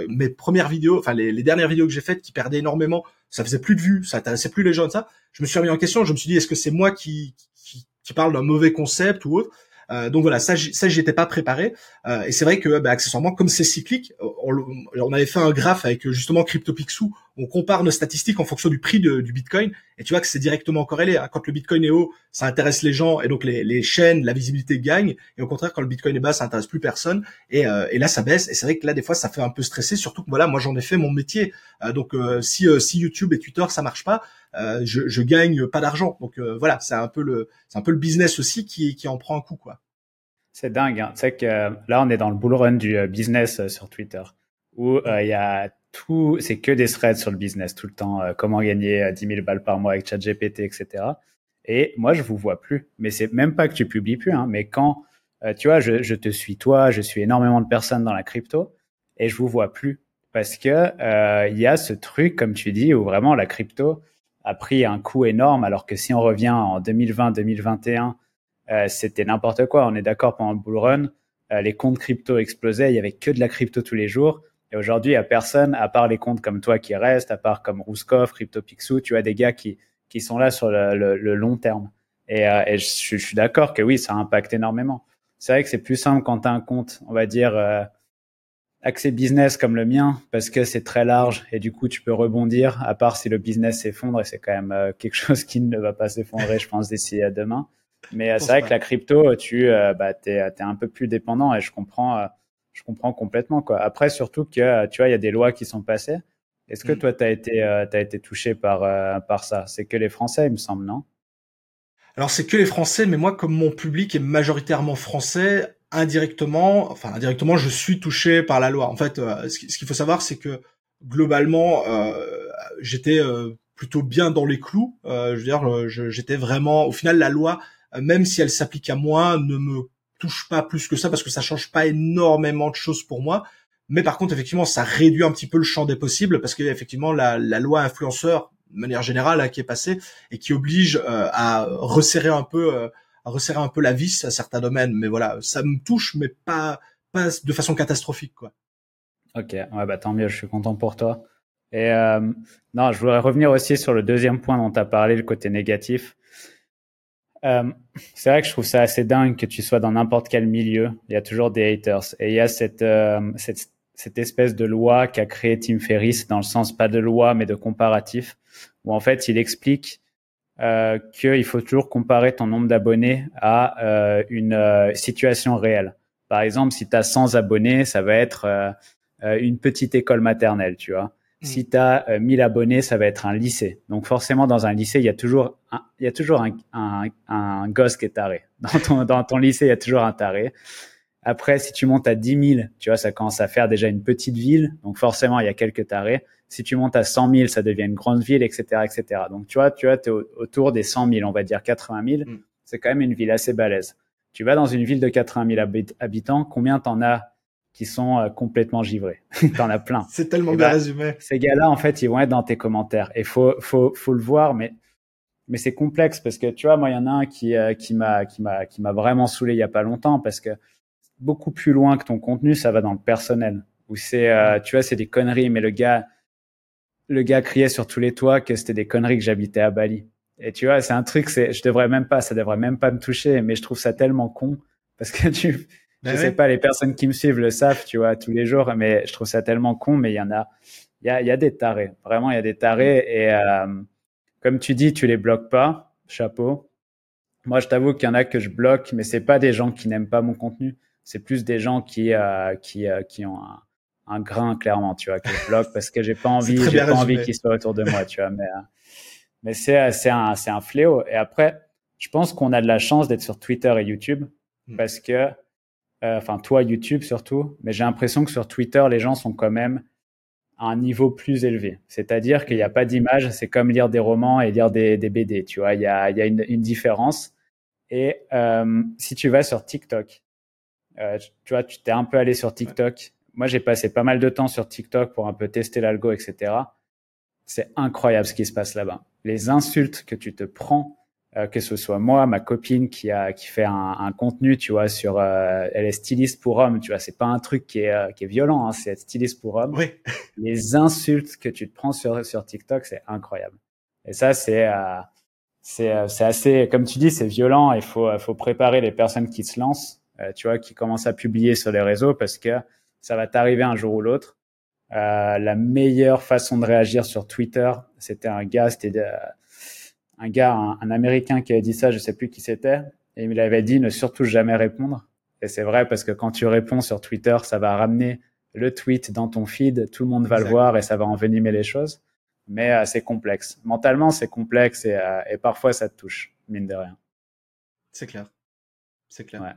[SPEAKER 1] mes premières vidéos enfin les, dernières vidéos que j'ai faites qui perdaient énormément ça faisait plus de vues ça intéressait plus les gens ça je me suis remis en question. Je me suis dit, est-ce que c'est moi qui, qui, qui parle d'un mauvais concept ou autre? Euh, donc voilà, ça, ça j'y étais pas préparé. Euh, et c'est vrai que, bah, accessoirement, comme c'est cyclique, on, on, avait fait un graphe avec justement CryptoPixou. On compare nos statistiques en fonction du prix du Bitcoin, et tu vois que c'est directement corrélé. Hein. Quand le Bitcoin est haut, ça intéresse les gens, et donc les, chaînes, la visibilité gagne. Et au contraire, quand le Bitcoin est bas, ça intéresse plus personne. Et, euh, et là, ça baisse. Et c'est vrai que là, des fois, ça fait un peu stresser. Surtout que voilà, moi, j'en ai fait mon métier. Euh, donc si, si YouTube et Twitter ça marche pas, je, gagne pas d'argent. Donc voilà, c'est un peu le, c'est un peu le business aussi qui, qui en prend un coup, quoi.
[SPEAKER 2] C'est dingue. Hein. Tu sais que euh, là, on est dans le bull run du euh, business euh, sur Twitter, où il y a tout, c'est que des threads sur le business tout le temps. comment gagner 10 000 balles par mois avec ChatGPT, etc. Et moi, je vous vois plus. Mais c'est même pas que tu publies plus, hein, mais quand, tu vois, je, je, te suis toi, je suis énormément de personnes dans la crypto, et je vous vois plus parce que il y a ce truc, comme tu dis, où vraiment la crypto a pris un coup énorme, alors que si on revient en 2020-2021 euh, c'était n'importe quoi. On est d'accord pendant le bull run, euh, les comptes crypto explosaient, il y avait que de la crypto tous les jours. Et aujourd'hui, il y a personne, à part les comptes comme toi qui restent, à part comme Rouskov, CryptoPixou, tu as des gars qui, qui sont là sur le, le, long terme. Et, euh, et je, je, suis d'accord que oui, ça impacte énormément. C'est vrai que c'est plus simple quand tu as un compte, on va dire, euh, accès business comme le mien, parce que c'est très large et du coup, tu peux rebondir, à part si le business s'effondre, et c'est quand même quelque [LAUGHS] chose qui ne va pas s'effondrer, je pense, d'ici à demain. Mais euh, c'est vrai que la crypto, tu euh, bah, es, es, un peu plus dépendant et je comprends, euh, je comprends complètement. Quoi. Après, surtout que tu vois, il y a des lois qui sont passées. Est-ce que mm. toi, tu as été, as été touché par, par ça? C'est que les Français, il me semble, non?
[SPEAKER 1] Alors, c'est que les Français, mais moi, comme mon public est majoritairement français, indirectement, enfin, indirectement, je suis touché par la loi. En fait, ce qu'il faut savoir, c'est que globalement, j'étais plutôt bien dans les clous. je veux dire, j'étais vraiment, au final, la loi euh, même si elle s'applique à moi, ne me touche pas plus que ça parce que ça change pas énormément de choses pour moi. Mais par contre, effectivement, ça réduit un petit peu le champ des possibles parce que effectivement, la, loi influenceur, de manière générale, qui est passée et qui oblige euh, à resserrer un peu, euh, resserrer un peu la vis à certains domaines. Mais voilà, ça me touche, mais pas pas de façon catastrophique, quoi.
[SPEAKER 2] Ok, ouais, bah tant mieux, je suis content pour toi. Et non, je voudrais revenir aussi sur le deuxième point dont tu as parlé, le côté négatif. Euh, c'est vrai que je trouve ça assez dingue que tu sois dans n'importe quel milieu. Il y a toujours des haters. Et il y a cette, euh, cette, cette, espèce de loi qu'a créé Tim Ferriss, dans le sens pas de loi, mais de comparatif, où en fait, il explique euh, qu'il faut toujours comparer ton nombre d'abonnés à euh, une euh, situation réelle. Par exemple, si tu as 100 abonnés, ça va être une petite école maternelle, tu vois. Mm. Si tu as 1000 abonnés, ça va être un lycée. Donc forcément, dans un lycée, il y a toujours un, il y a toujours un, un, un gosse qui est taré. [LAUGHS] Dans ton, dans ton lycée, il y a toujours un taré. Après, si tu montes à 10 000, tu vois, ça commence à faire déjà une petite ville. Donc forcément, il y a quelques tarés. Si tu montes à 100 000, ça devient une grande ville, etc., etc. Donc tu vois, tu vois, es autour des 100 000, on va dire 80 000. Mm. C'est quand même une ville assez balèze. Tu vas dans une ville de 80 000 habitants, combien t'en as qui sont euh, complètement givrés. [LAUGHS] T'en as plein.
[SPEAKER 1] C'est tellement bien bah, résumé.
[SPEAKER 2] Ces gars-là, en fait, ils vont être dans tes commentaires. Et faut, faut, faut le voir, mais, mais c'est complexe parce que tu vois, moi, il y en a un qui, euh, qui m'a, qui m'a, qui m'a vraiment saoulé il y a pas longtemps parce que beaucoup plus loin que ton contenu, ça va dans le personnel. Où c'est, euh, tu vois, c'est des conneries, mais le gars, le gars criait sur tous les toits que c'était des conneries que j'habitais à Bali. Et tu vois, c'est un truc, c'est, je devrais même pas, ça devrait même pas me toucher, mais je trouve ça tellement con parce que [LAUGHS] tu, je sais pas, les personnes qui me suivent le savent, tu vois, tous les jours, mais je trouve ça tellement con, mais il y en a, il y a, y a des tarés. Vraiment, il y a des tarés. Et euh, comme tu dis, tu les bloques pas. Chapeau. Moi, je t'avoue qu'il y en a que je bloque, mais c'est pas des gens qui n'aiment pas mon contenu. C'est plus des gens qui, euh, qui, euh, qui ont un, un, grain, clairement, tu vois, que je bloque parce que j'ai pas [LAUGHS] envie, j'ai pas envie qu'ils soient autour de moi, tu vois. Mais, euh, mais c'est, c'est un, c'est un fléau. Et après, je pense qu'on a de la chance d'être sur Twitter et YouTube hmm. parce que enfin toi YouTube surtout, mais j'ai l'impression que sur Twitter, les gens sont quand même à un niveau plus élevé. C'est-à-dire qu'il n'y a pas d'image, c'est comme lire des romans et lire des, BD, tu vois, il y a, il y a une, une différence. Et euh, si tu vas sur TikTok, euh, tu vois, tu t'es un peu allé sur TikTok. Moi, j'ai passé pas mal de temps sur TikTok pour un peu tester l'algo, etc. C'est incroyable ce qui se passe là-bas. Les insultes que tu te prends euh, que ce soit moi, ma copine qui a qui fait un, un contenu, tu vois, sur euh, elle est styliste pour hommes, tu vois, c'est pas un truc qui est euh, qui est violent, hein, c'est être styliste pour hommes.
[SPEAKER 1] Oui. [LAUGHS]
[SPEAKER 2] Les insultes que tu te prends sur sur TikTok, c'est incroyable. Et ça, c'est c'est c'est assez, comme tu dis, c'est violent. Il faut faut préparer les personnes qui se lancent, tu vois, qui commencent à publier sur les réseaux parce que ça va t'arriver un jour ou l'autre. la meilleure façon de réagir sur Twitter, c'était un gars, c'était un gars, un, Américain qui a dit ça, je sais plus qui c'était, et il avait dit ne surtout jamais répondre. Et c'est vrai parce que quand tu réponds sur Twitter, ça va ramener le tweet dans ton feed, tout le monde va le voir et ça va envenimer les choses. Mais euh, c'est complexe. Mentalement, c'est complexe et, euh, et, parfois ça te touche, mine de rien.
[SPEAKER 1] C'est clair. C'est clair. Ouais.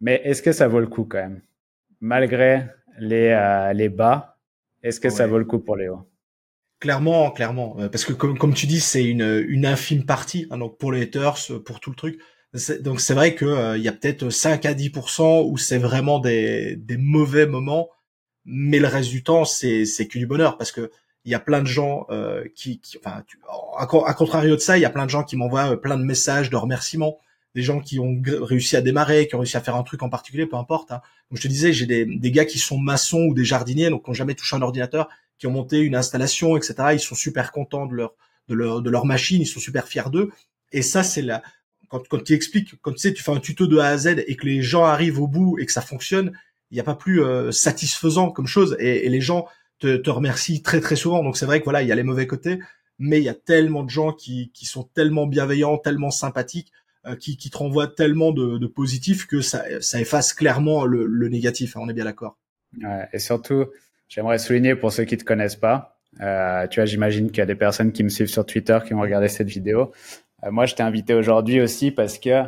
[SPEAKER 2] Mais est-ce que ça vaut le coup quand même? Malgré les, euh, les bas, est-ce que ça vaut le coup pour Léo?
[SPEAKER 1] Clairement, clairement, euh, parce que comme, comme tu dis, c'est une, une infime partie. Hein, donc pour les haters, pour tout le truc. Donc c'est vrai que euh, il y a peut-être 5 à 10% où c'est vraiment des, des mauvais moments, mais le reste du temps c'est c'est que du bonheur parce que il y a plein de gens euh, qui, enfin, à, contrario de ça, il y a plein de gens qui m'envoient plein de messages de remerciements, des gens qui ont réussi à démarrer, qui ont réussi à faire un truc en particulier, peu importe. Hein. Comme je te disais, j'ai des, des gars qui sont maçons ou des jardiniers, donc qui n'ont jamais touché un ordinateur qui ont monté une installation, etc. Ils sont super contents de leur de leur de leur machine, ils sont super fiers d'eux. Et ça, c'est la quand quand tu expliques, quand tu sais, tu fais un tuto de A à Z et que les gens arrivent au bout et que ça fonctionne, il n'y a pas plus euh, satisfaisant comme chose. Et, les gens te, te, remercient très très souvent. Donc c'est vrai que voilà, il y a les mauvais côtés, mais il y a tellement de gens qui qui sont tellement bienveillants, tellement sympathiques, euh, qui qui te renvoient tellement de, de positifs que ça ça efface clairement le, le négatif. Hein, on est bien d'accord.
[SPEAKER 2] Ouais, et surtout, J'aimerais souligner pour ceux qui te connaissent pas, euh, tu vois, j'imagine qu'il y a des personnes qui me suivent sur Twitter qui ont regardé cette vidéo. Euh, moi, je t'ai invité aujourd'hui aussi parce que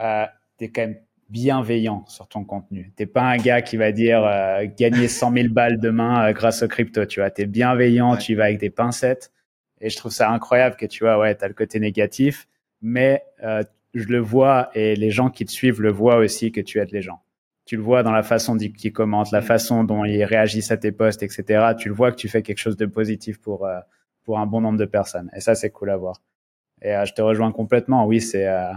[SPEAKER 2] euh, tu es quand même bienveillant sur ton contenu. T'es pas un gars qui va dire euh, gagner 100 000 balles demain euh, grâce au crypto. Tu vois, t'es bienveillant, tu vas avec des pincettes. Et je trouve ça incroyable que tu vois, ouais, t'as le côté négatif, mais euh, je le vois et les gens qui te suivent le voient aussi que tu aides les gens tu le vois dans la façon qu'il commente, la mm. façon dont il réagit à tes posts, etc. Tu le vois que tu fais quelque chose de positif pour euh, pour un bon nombre de personnes. Et ça, c'est cool à voir. Et euh, je te rejoins complètement. Oui, c'est euh,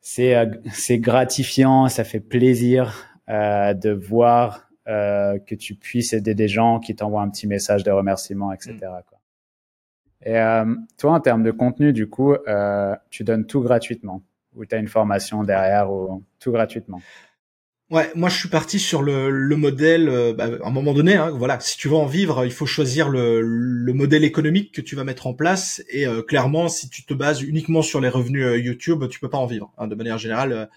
[SPEAKER 2] c'est c'est gratifiant, ça fait plaisir de voir que tu puisses aider des gens qui t'envoient un petit message de remerciement, etc. Mm. Quoi. Et toi, en termes de contenu, du coup, tu donnes tout gratuitement? Ou tu as une formation derrière ou tout gratuitement?
[SPEAKER 1] Ouais, moi je suis parti sur le, le modèle. Euh, bah, à un moment donné, hein, voilà, si tu veux en vivre, il faut choisir le, le modèle économique que tu vas mettre en place. Et euh, clairement, si tu te bases uniquement sur les revenus euh, YouTube, tu peux pas en vivre. Hein, de manière générale,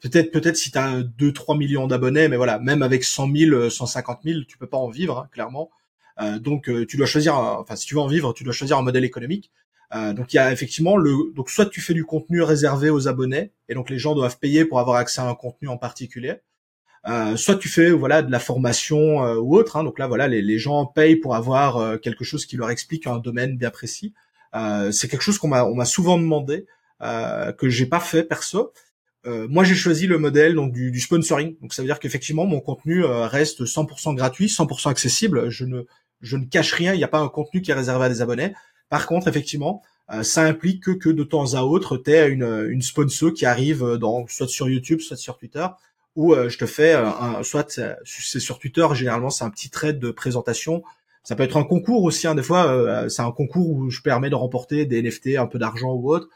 [SPEAKER 1] peut-être peut-être si tu as 2-3 millions d'abonnés, mais voilà, même avec 100 000, 150 000, tu peux pas en vivre, hein, clairement. donc tu dois choisir. Enfin, si tu veux en vivre, tu dois choisir un modèle économique. Euh, donc il y a effectivement le donc soit tu fais du contenu réservé aux abonnés et donc les gens doivent payer pour avoir accès à un contenu en particulier. Euh, soit tu fais voilà de la formation euh, ou autre. Hein, donc là voilà les, les gens payent pour avoir euh, quelque chose qui leur explique un domaine bien précis. c'est quelque chose qu'on m'a on m'a souvent demandé que j'ai pas fait perso. moi j'ai choisi le modèle donc du, du sponsoring. Donc ça veut dire qu'effectivement mon contenu reste 100% gratuit, 100% accessible. Je ne je ne cache rien. Il n'y a pas un contenu qui est réservé à des abonnés. Par contre, effectivement, euh, ça implique que, que de temps à autre, tu une, une sponsor qui arrive dans, soit sur YouTube, soit sur Twitter, où euh, je te fais un, soit c'est sur Twitter, généralement c'est un petit trade de présentation. Ça peut être un concours aussi, hein, des fois, euh, c'est un concours où je permets de remporter des NFT, un peu d'argent ou autre.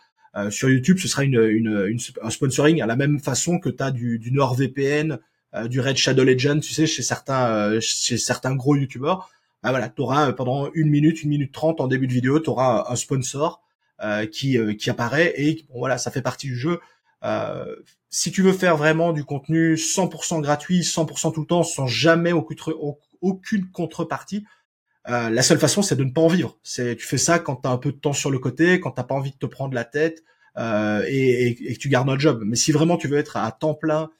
[SPEAKER 1] sur YouTube, ce sera une, une, une, un sponsoring à la même façon que tu as du, du NordVPN, du Red Shadow Legend, tu sais, chez certains, chez certains gros YouTubeurs ah voilà, tu auras euh, pendant une minute, une minute trente en début de vidéo, tu auras un sponsor euh, qui, euh, qui apparaît et voilà, ça fait partie du jeu. Euh, si tu veux faire vraiment du contenu 100% gratuit, 100% tout le temps, sans jamais aucune, contrepartie, euh, la seule façon c'est de ne pas en vivre. C'est tu fais ça quand tu as un peu de temps sur le côté, quand t'as pas envie de te prendre la tête et, et, et, que tu gardes un job. Mais si vraiment tu veux être à temps plein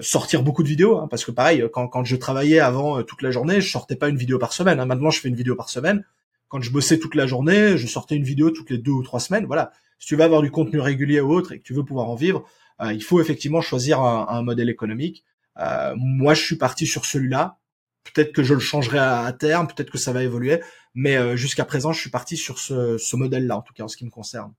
[SPEAKER 1] sortir beaucoup de vidéos, hein, parce que pareil, quand, quand je travaillais avant toute la journée, je sortais pas une vidéo par semaine. Hein. Maintenant, je fais une vidéo par semaine. Quand je bossais toute la journée, je sortais une vidéo toutes les deux ou trois semaines. Voilà. Si tu veux avoir du contenu régulier ou autre et que tu veux pouvoir en vivre, il faut effectivement choisir un, un modèle économique. moi, je suis parti sur celui-là Peut-être que je le changerai à, terme, peut-être que ça va évoluer, mais euh, jusqu'à présent, je suis parti sur ce, ce modèle-là, en tout cas en ce qui me concerne.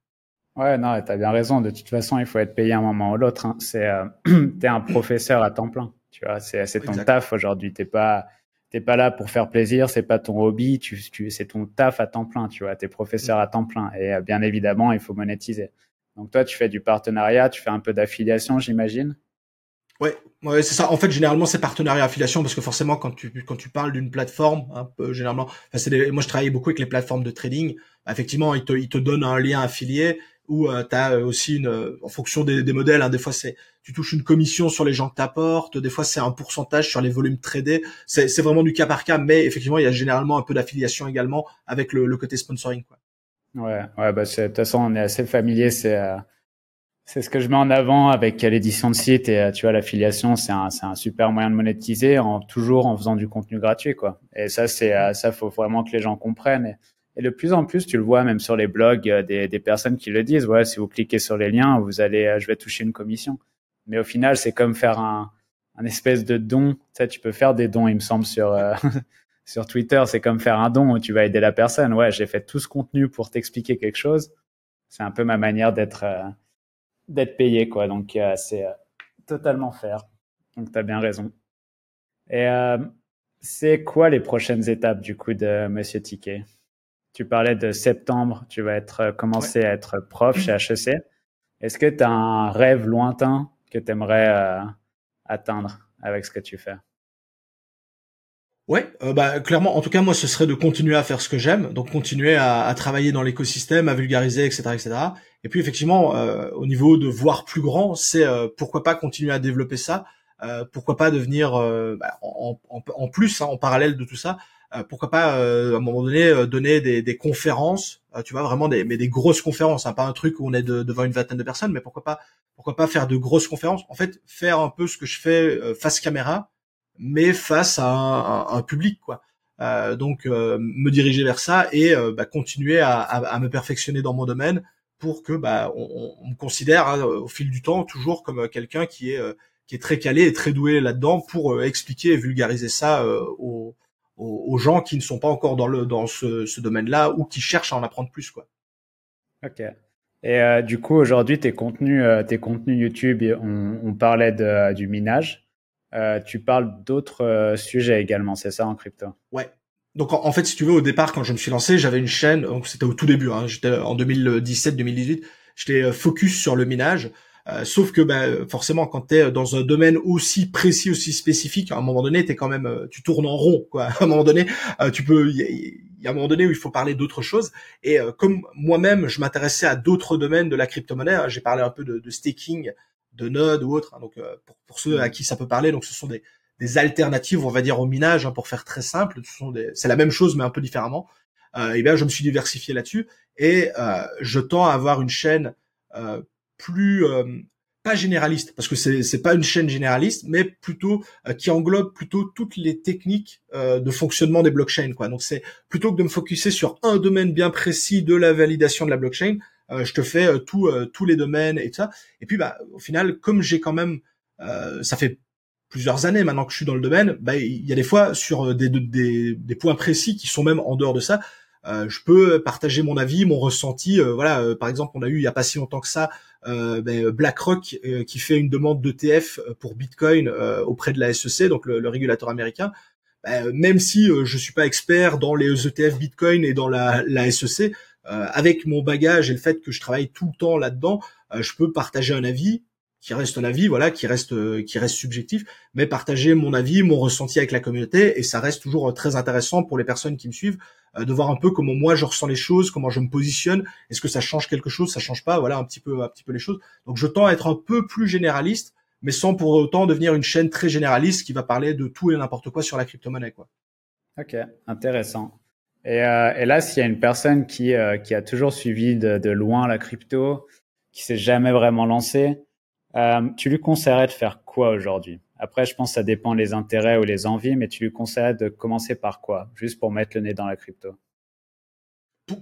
[SPEAKER 2] Ouais, non, t'as bien raison. De toute façon, il faut être payé un moment ou l'autre. Hein. C'est, euh, [CLEARS THROAT] t'es un professeur à temps plein. Tu vois, c'est, c'est ton taf aujourd'hui. T'es pas, t'es pas là pour faire plaisir. C'est pas ton hobby. Tu, tu, c'est ton taf à temps plein. Tu vois, t'es professeur à temps plein. Et euh, bien évidemment, il faut monétiser. Donc toi, tu fais du partenariat, tu fais un peu d'affiliation, j'imagine?
[SPEAKER 1] Ouais, ouais, c'est ça. En fait, généralement, c'est partenariat affiliation parce que forcément, quand tu quand tu parles d'une plateforme, un peu généralement, enfin, moi je travaille beaucoup avec les plateformes de trading. Effectivement, ils te ils te donnent un lien affilié ou euh, tu as aussi une en fonction des, des modèles. Hein, des fois, c'est tu touches une commission sur les gens que t'apportes. Des fois, c'est un pourcentage sur les volumes tradés. C'est c'est vraiment du cas par cas, mais effectivement, il y a généralement un peu d'affiliation également avec le, le côté sponsoring. Quoi.
[SPEAKER 2] Ouais, ouais, bah de toute façon, on est assez familier. C'est euh, c'est ce que je mets en avant avec l'édition de site et tu vois l'affiliation, c'est un, c'est un super moyen de monétiser en toujours en faisant du contenu gratuit quoi. Et ça c'est euh, ça faut vraiment que les gens comprennent. Et, de plus en plus, tu le vois même sur les blogs euh, des, des personnes qui le disent. Ouais, si vous cliquez sur les liens, vous allez, euh, je vais toucher une commission. Mais au final, c'est comme faire un, un espèce de don. Tu sais, tu peux faire des dons, il me semble sur [LAUGHS] sur Twitter, c'est comme faire un don où tu vas aider la personne. Ouais, j'ai fait tout ce contenu pour t'expliquer quelque chose. C'est un peu ma manière d'être d'être payé, quoi. Donc, euh, c'est euh, totalement faire. Donc, tu as bien raison. Et euh, c'est quoi les prochaines étapes, du coup, de Monsieur Ticket Tu parlais de septembre, tu vas être commencer à être prof chez HEC. Est-ce que tu as un rêve lointain que tu aimerais atteindre avec ce que tu fais?
[SPEAKER 1] Ouais, bah clairement, en tout cas moi ce serait de continuer à faire ce que j'aime, donc continuer à, à travailler dans l'écosystème, à vulgariser, etc., etc. Et puis effectivement, euh, au niveau de voir plus grand, c'est euh, pourquoi pas continuer à développer ça, euh, pourquoi pas devenir bah, en, en, en, plus, hein, en parallèle de tout ça, pourquoi pas à un moment donné donner des, des conférences, tu vois vraiment des mais des grosses conférences, hein, pas un truc où on est devant une vingtaine de personnes, mais pourquoi pas pourquoi pas faire de grosses conférences, en fait faire un peu ce que je fais face caméra, mais face à un, un public quoi. Euh, donc me diriger vers ça et bah, continuer à, à, à, me perfectionner dans mon domaine, pour que bah, on, on me considère hein, au fil du temps toujours comme euh, quelqu'un qui est euh, qui est très calé et très doué là-dedans pour euh, expliquer et vulgariser ça aux, aux, gens qui ne sont pas encore dans le dans ce, ce domaine-là ou qui cherchent à en apprendre plus quoi.
[SPEAKER 2] Ok. Et du coup aujourd'hui tes contenus tes contenus YouTube on, on parlait de, du minage. tu parles d'autres sujets également, c'est ça en crypto?
[SPEAKER 1] Ouais, donc en, fait, si tu veux, au départ, quand je me suis lancé, j'avais une chaîne. Donc c'était au tout début. Hein, j'étais en 2017-2018. J'étais euh, focus sur le minage. Euh, sauf que bah, forcément, quand tu es dans un domaine aussi précis, aussi spécifique, à un moment donné, t'es quand même, euh, tu tournes en rond. Quoi. [LAUGHS] À un moment donné, tu peux, il y, a un moment donné où il faut parler d'autres choses. Et comme moi-même, je m'intéressais à d'autres domaines de la crypto-monnaie, hein, j'ai parlé un peu de, de, staking, de node ou autre. Hein, donc pour, pour, ceux à qui ça peut parler, donc ce sont des, des alternatives, on va dire, au minage, hein, pour faire très simple. C'est la même chose, mais un peu différemment. Euh, et bien, je me suis diversifié là-dessus et euh, je tends à avoir une chaîne euh, plus euh, pas généraliste, parce que c'est c'est pas une chaîne généraliste, mais plutôt euh, qui englobe plutôt toutes les techniques euh, de fonctionnement des blockchains. Quoi. Donc c'est plutôt que de me focuser sur un domaine bien précis de la validation de la blockchain, je te fais tout, tous les domaines et tout ça. Et puis bah au final, comme j'ai quand même ça fait plusieurs années maintenant que je suis dans le domaine, bah, il y a des fois sur euh, des, des, des points précis qui sont même en dehors de ça, euh, je peux partager mon avis, mon ressenti. Euh, voilà, par exemple, on a eu il y a pas si longtemps que ça ben, BlackRock qui fait une demande d'ETF pour Bitcoin auprès de la SEC, donc le, régulateur américain. Ben, même si je suis pas expert dans les ETF Bitcoin et dans la, la SEC, avec mon bagage et le fait que je travaille tout le temps là-dedans, je peux partager un avis qui reste un avis, voilà, qui reste euh, qui reste subjectif, mais partager mon avis, mon ressenti avec la communauté, et ça reste toujours euh, très intéressant pour les personnes qui me suivent euh, de voir un peu comment moi je ressens les choses, comment je me positionne, est-ce que ça change quelque chose, ça change pas, voilà un petit peu un petit peu les choses. Donc je tends à être un peu plus généraliste, mais sans pour autant devenir une chaîne très généraliste qui va parler de tout et n'importe quoi sur la crypto-monnaie, quoi.
[SPEAKER 2] Ok, intéressant. Et, et là, s'il y a une personne qui qui a toujours suivi de, de loin la crypto, qui s'est jamais vraiment lancée, Euh, tu lui conseillerais de faire quoi aujourd'hui? Après, je pense que ça dépend les intérêts ou les envies, mais tu lui conseillerais de commencer par quoi? Juste pour mettre le nez dans la crypto.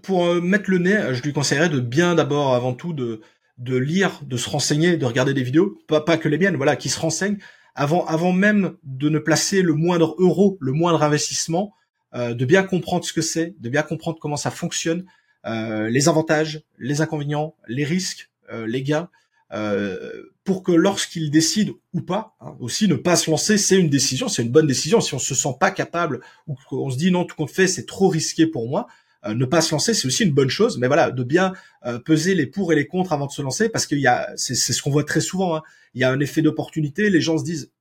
[SPEAKER 1] Pour, euh, mettre le nez, je lui conseillerais de bien d'abord, avant tout, de, de lire, de se renseigner, de regarder des vidéos, pas, pas que les miennes, voilà, qui se renseignent avant, avant même de ne placer le moindre euro, le moindre investissement, euh, de bien comprendre ce que c'est, de bien comprendre comment ça fonctionne, euh, les avantages, les inconvénients, les risques, euh, les gains, euh, pour que lorsqu'il décide ou pas, hein, aussi ne pas se lancer, c'est une décision, c'est une bonne décision. Si on se sent pas capable ou qu'on se dit non, tout compte fait, c'est trop risqué pour moi, euh, ne pas se lancer, c'est aussi une bonne chose. Mais voilà, de bien euh, peser les pour et les contre avant de se lancer, parce qu'il y a, c'est ce qu'on voit très souvent. Hein. il y a un effet d'opportunité. Les gens se disent,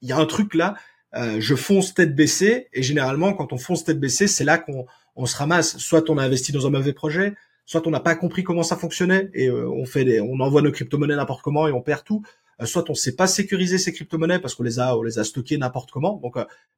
[SPEAKER 1] il y a un truc là, euh, je fonce tête baissée. Et généralement, quand on fonce tête baissée, c'est là qu'on on se ramasse. Soit on a investi dans un mauvais projet, soit on n'a pas compris comment ça fonctionnait et on fait des, on envoie nos crypto-monnaies n'importe comment et on perd tout. soit on sait pas sécuriser ces crypto-monnaies parce qu'on les a, on les a stockées n'importe comment. Donc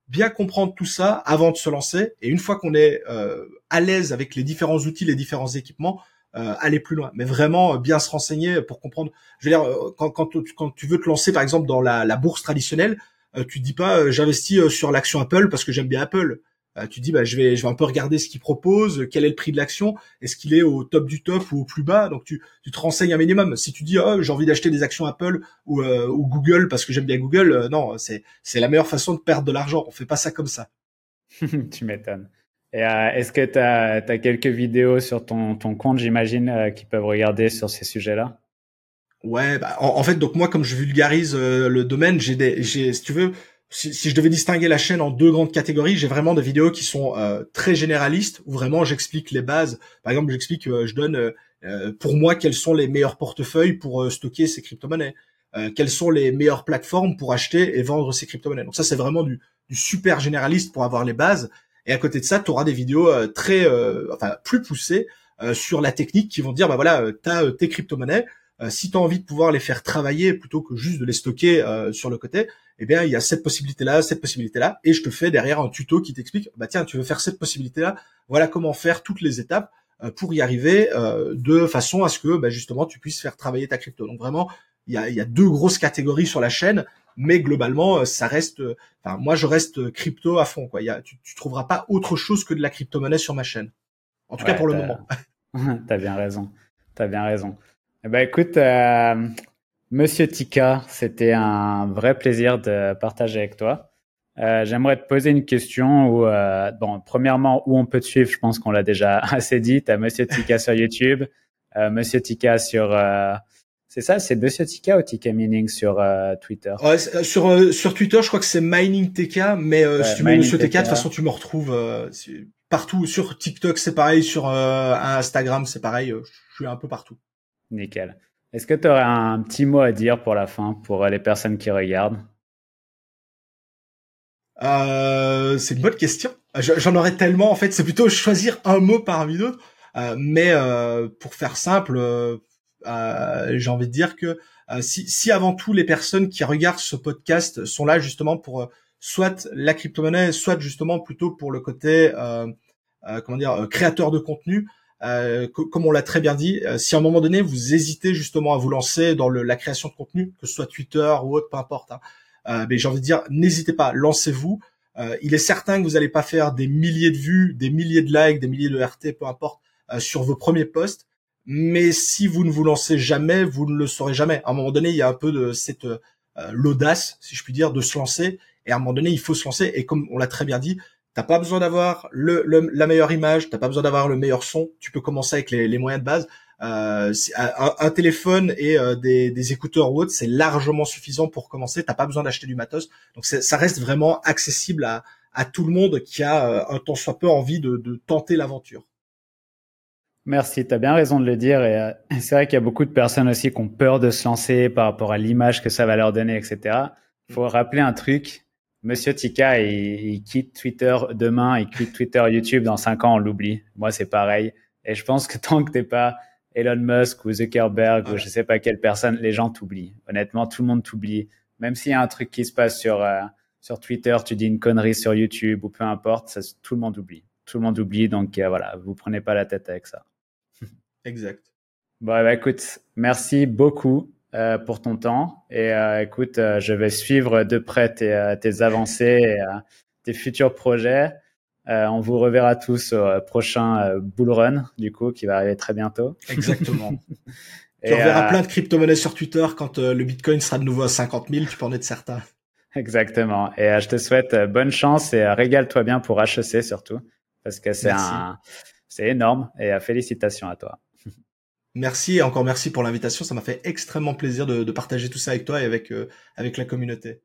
[SPEAKER 1] bien comprendre tout ça avant de se lancer. Et une fois qu'on est euh, à l'aise avec les différents outils, les différents équipements, euh, aller plus loin. Mais vraiment euh, bien se renseigner pour comprendre. Je veux dire, quand, quand, quand tu veux te lancer par exemple dans la, la bourse traditionnelle, tu dis pas j'investis sur l'action Apple parce que j'aime bien Apple. Euh, tu dis bah je vais je vais un peu regarder ce qu'il propose, quel est le prix de l'action, est-ce qu'il est au top du top ou au plus bas? Donc tu, tu te renseignes un minimum. Si tu dis oh j'ai envie d'acheter des actions Apple ou, euh, ou Google parce que j'aime bien Google, euh, non c'est c'est la meilleure façon de perdre de l'argent. On fait pas ça comme ça. [LAUGHS]
[SPEAKER 2] tu m'étonnes. Et est-ce que tu as, as, quelques vidéos sur ton, ton compte, j'imagine, qui peuvent regarder sur ces sujets-là?
[SPEAKER 1] Ouais, bah, en, en, fait, donc moi, comme je vulgarise le domaine, j'ai des, j'ai, si tu veux, si, si, je devais distinguer la chaîne en deux grandes catégories, j'ai vraiment des vidéos qui sont euh, très généralistes où vraiment j'explique les bases. Par exemple, j'explique, euh, je donne euh, euh, pour moi quels sont les meilleurs portefeuilles pour stocker ces crypto-monnaies, quelles sont les meilleures plateformes pour acheter et vendre ces crypto-monnaies. Donc ça, c'est vraiment du, du, super généraliste pour avoir les bases. Et à côté de ça, tu auras des vidéos très, enfin plus poussées sur la technique qui vont dire, bah voilà, tu as tes crypto-monnaies. Si tu as envie de pouvoir les faire travailler plutôt que juste de les stocker sur le côté, eh bien, il y a cette possibilité-là, cette possibilité-là, et je te fais derrière un tuto qui t'explique, bah tiens, tu veux faire cette possibilité-là, voilà comment faire toutes les étapes euh, pour y arriver euh, de façon à ce que, bah, justement, tu puisses faire travailler ta crypto. Donc vraiment, il y a, y a deux grosses catégories sur la chaîne, mais globalement, euh, ça reste, enfin, moi, je reste crypto à fond, quoi. Y a, tu, tu trouveras pas autre chose que de la crypto-monnaie sur ma chaîne. En tout cas, pour le moment. [LAUGHS]
[SPEAKER 2] T'as bien raison. T'as bien raison. Eh ben, écoute, euh, Monsieur Tika, c'était un vrai plaisir de partager avec toi. Euh, J'aimerais te poser une question où, euh, bon, premièrement, où on peut te suivre, je pense qu'on l'a déjà [LAUGHS] assez dit. Tu as Monsieur Tika sur YouTube, euh, Monsieur Tika sur... Euh, c'est ça, c'est Monsieur Tika ou Tika Mining sur euh, Twitter?
[SPEAKER 1] Ouais, sur, sur Twitter, je crois que c'est Mining TK, mais si tu mets Monsieur TK, de toute façon, tu me retrouves partout. Sur TikTok, c'est pareil. Sur Instagram, c'est pareil. je suis un peu partout.
[SPEAKER 2] Nickel. Est-ce que tu aurais un petit mot à dire pour la fin, pour les personnes qui regardent?
[SPEAKER 1] Euh, C'est une bonne question. J'en aurais tellement, en fait, c'est plutôt choisir un mot parmi d'autres. Euh, mais euh, pour faire simple, j'ai envie de dire que si, si, avant tout les personnes qui regardent ce podcast sont là justement pour soit la crypto-monnaie, soit justement plutôt pour le côté, comment dire, créateur de contenu, euh, comme on l'a très bien dit, euh, si à un moment donné vous hésitez justement à vous lancer dans le, la création de contenu, que ce soit Twitter ou autre, peu importe, hein, euh, mais j'ai envie de dire, n'hésitez pas, lancez-vous. il est certain que vous n'allez pas faire des milliers de vues, des milliers de likes, des milliers de RT, peu importe, sur vos premiers posts. Mais si vous ne vous lancez jamais, vous ne le saurez jamais. À un moment donné, il y a un peu de cette l'audace, si je puis dire, de se lancer. Et à un moment donné, il faut se lancer. Et comme on l'a très bien dit, T'as pas besoin d'avoir le, la meilleure image, t'as pas besoin d'avoir le meilleur son. Tu peux commencer avec les, les moyens de base. Euh, un, un, téléphone et euh, des, des, écouteurs ou autre, c'est largement suffisant pour commencer. T'as pas besoin d'acheter du matos. Donc ça reste vraiment accessible à, à tout le monde qui a euh, un temps soit peu envie de, de tenter l'aventure.
[SPEAKER 2] Merci, tu as bien raison de le dire. Et euh, c'est vrai qu'il y a beaucoup de personnes aussi qui ont peur de se lancer par rapport à l'image que ça va leur donner, etc. Il faut rappeler un truc, Monsieur Tika, il, quitte Twitter demain, il quitte Twitter, YouTube dans cinq ans, on l'oublie. Moi, c'est pareil. Et je pense que [LAUGHS] tant que t'es pas Elon Musk ou Zuckerberg ou je sais pas quelle personne, les gens t'oublient. Honnêtement, tout le monde t'oublie. Même s'il y a un truc qui se passe sur euh, sur Twitter, tu dis une connerie sur YouTube ou peu importe, ça, tout le monde oublie. Tout le monde oublie, donc euh, voilà, vous prenez pas la tête avec ça. [LAUGHS]
[SPEAKER 1] Exact.
[SPEAKER 2] Bon, bah, écoute, merci beaucoup pour ton temps. Et écoute, je vais suivre de près tes, tes avancées et tes futurs projets. on vous reverra tous au prochain Bull Run, du coup, qui va arriver très bientôt.
[SPEAKER 1] Exactement. [LAUGHS] tu reverras plein de crypto-monnaies sur Twitter quand le Bitcoin sera de nouveau à 50 000, tu peux en être certain. [LAUGHS]
[SPEAKER 2] Exactement. Et je te souhaite bonne chance et régale-toi bien pour HEC surtout, parce que c'est un, c'est énorme. Et félicitations à toi.
[SPEAKER 1] Merci et encore merci pour l'invitation. Ça m'a fait extrêmement plaisir de, partager tout ça avec toi et avec, euh, avec la communauté.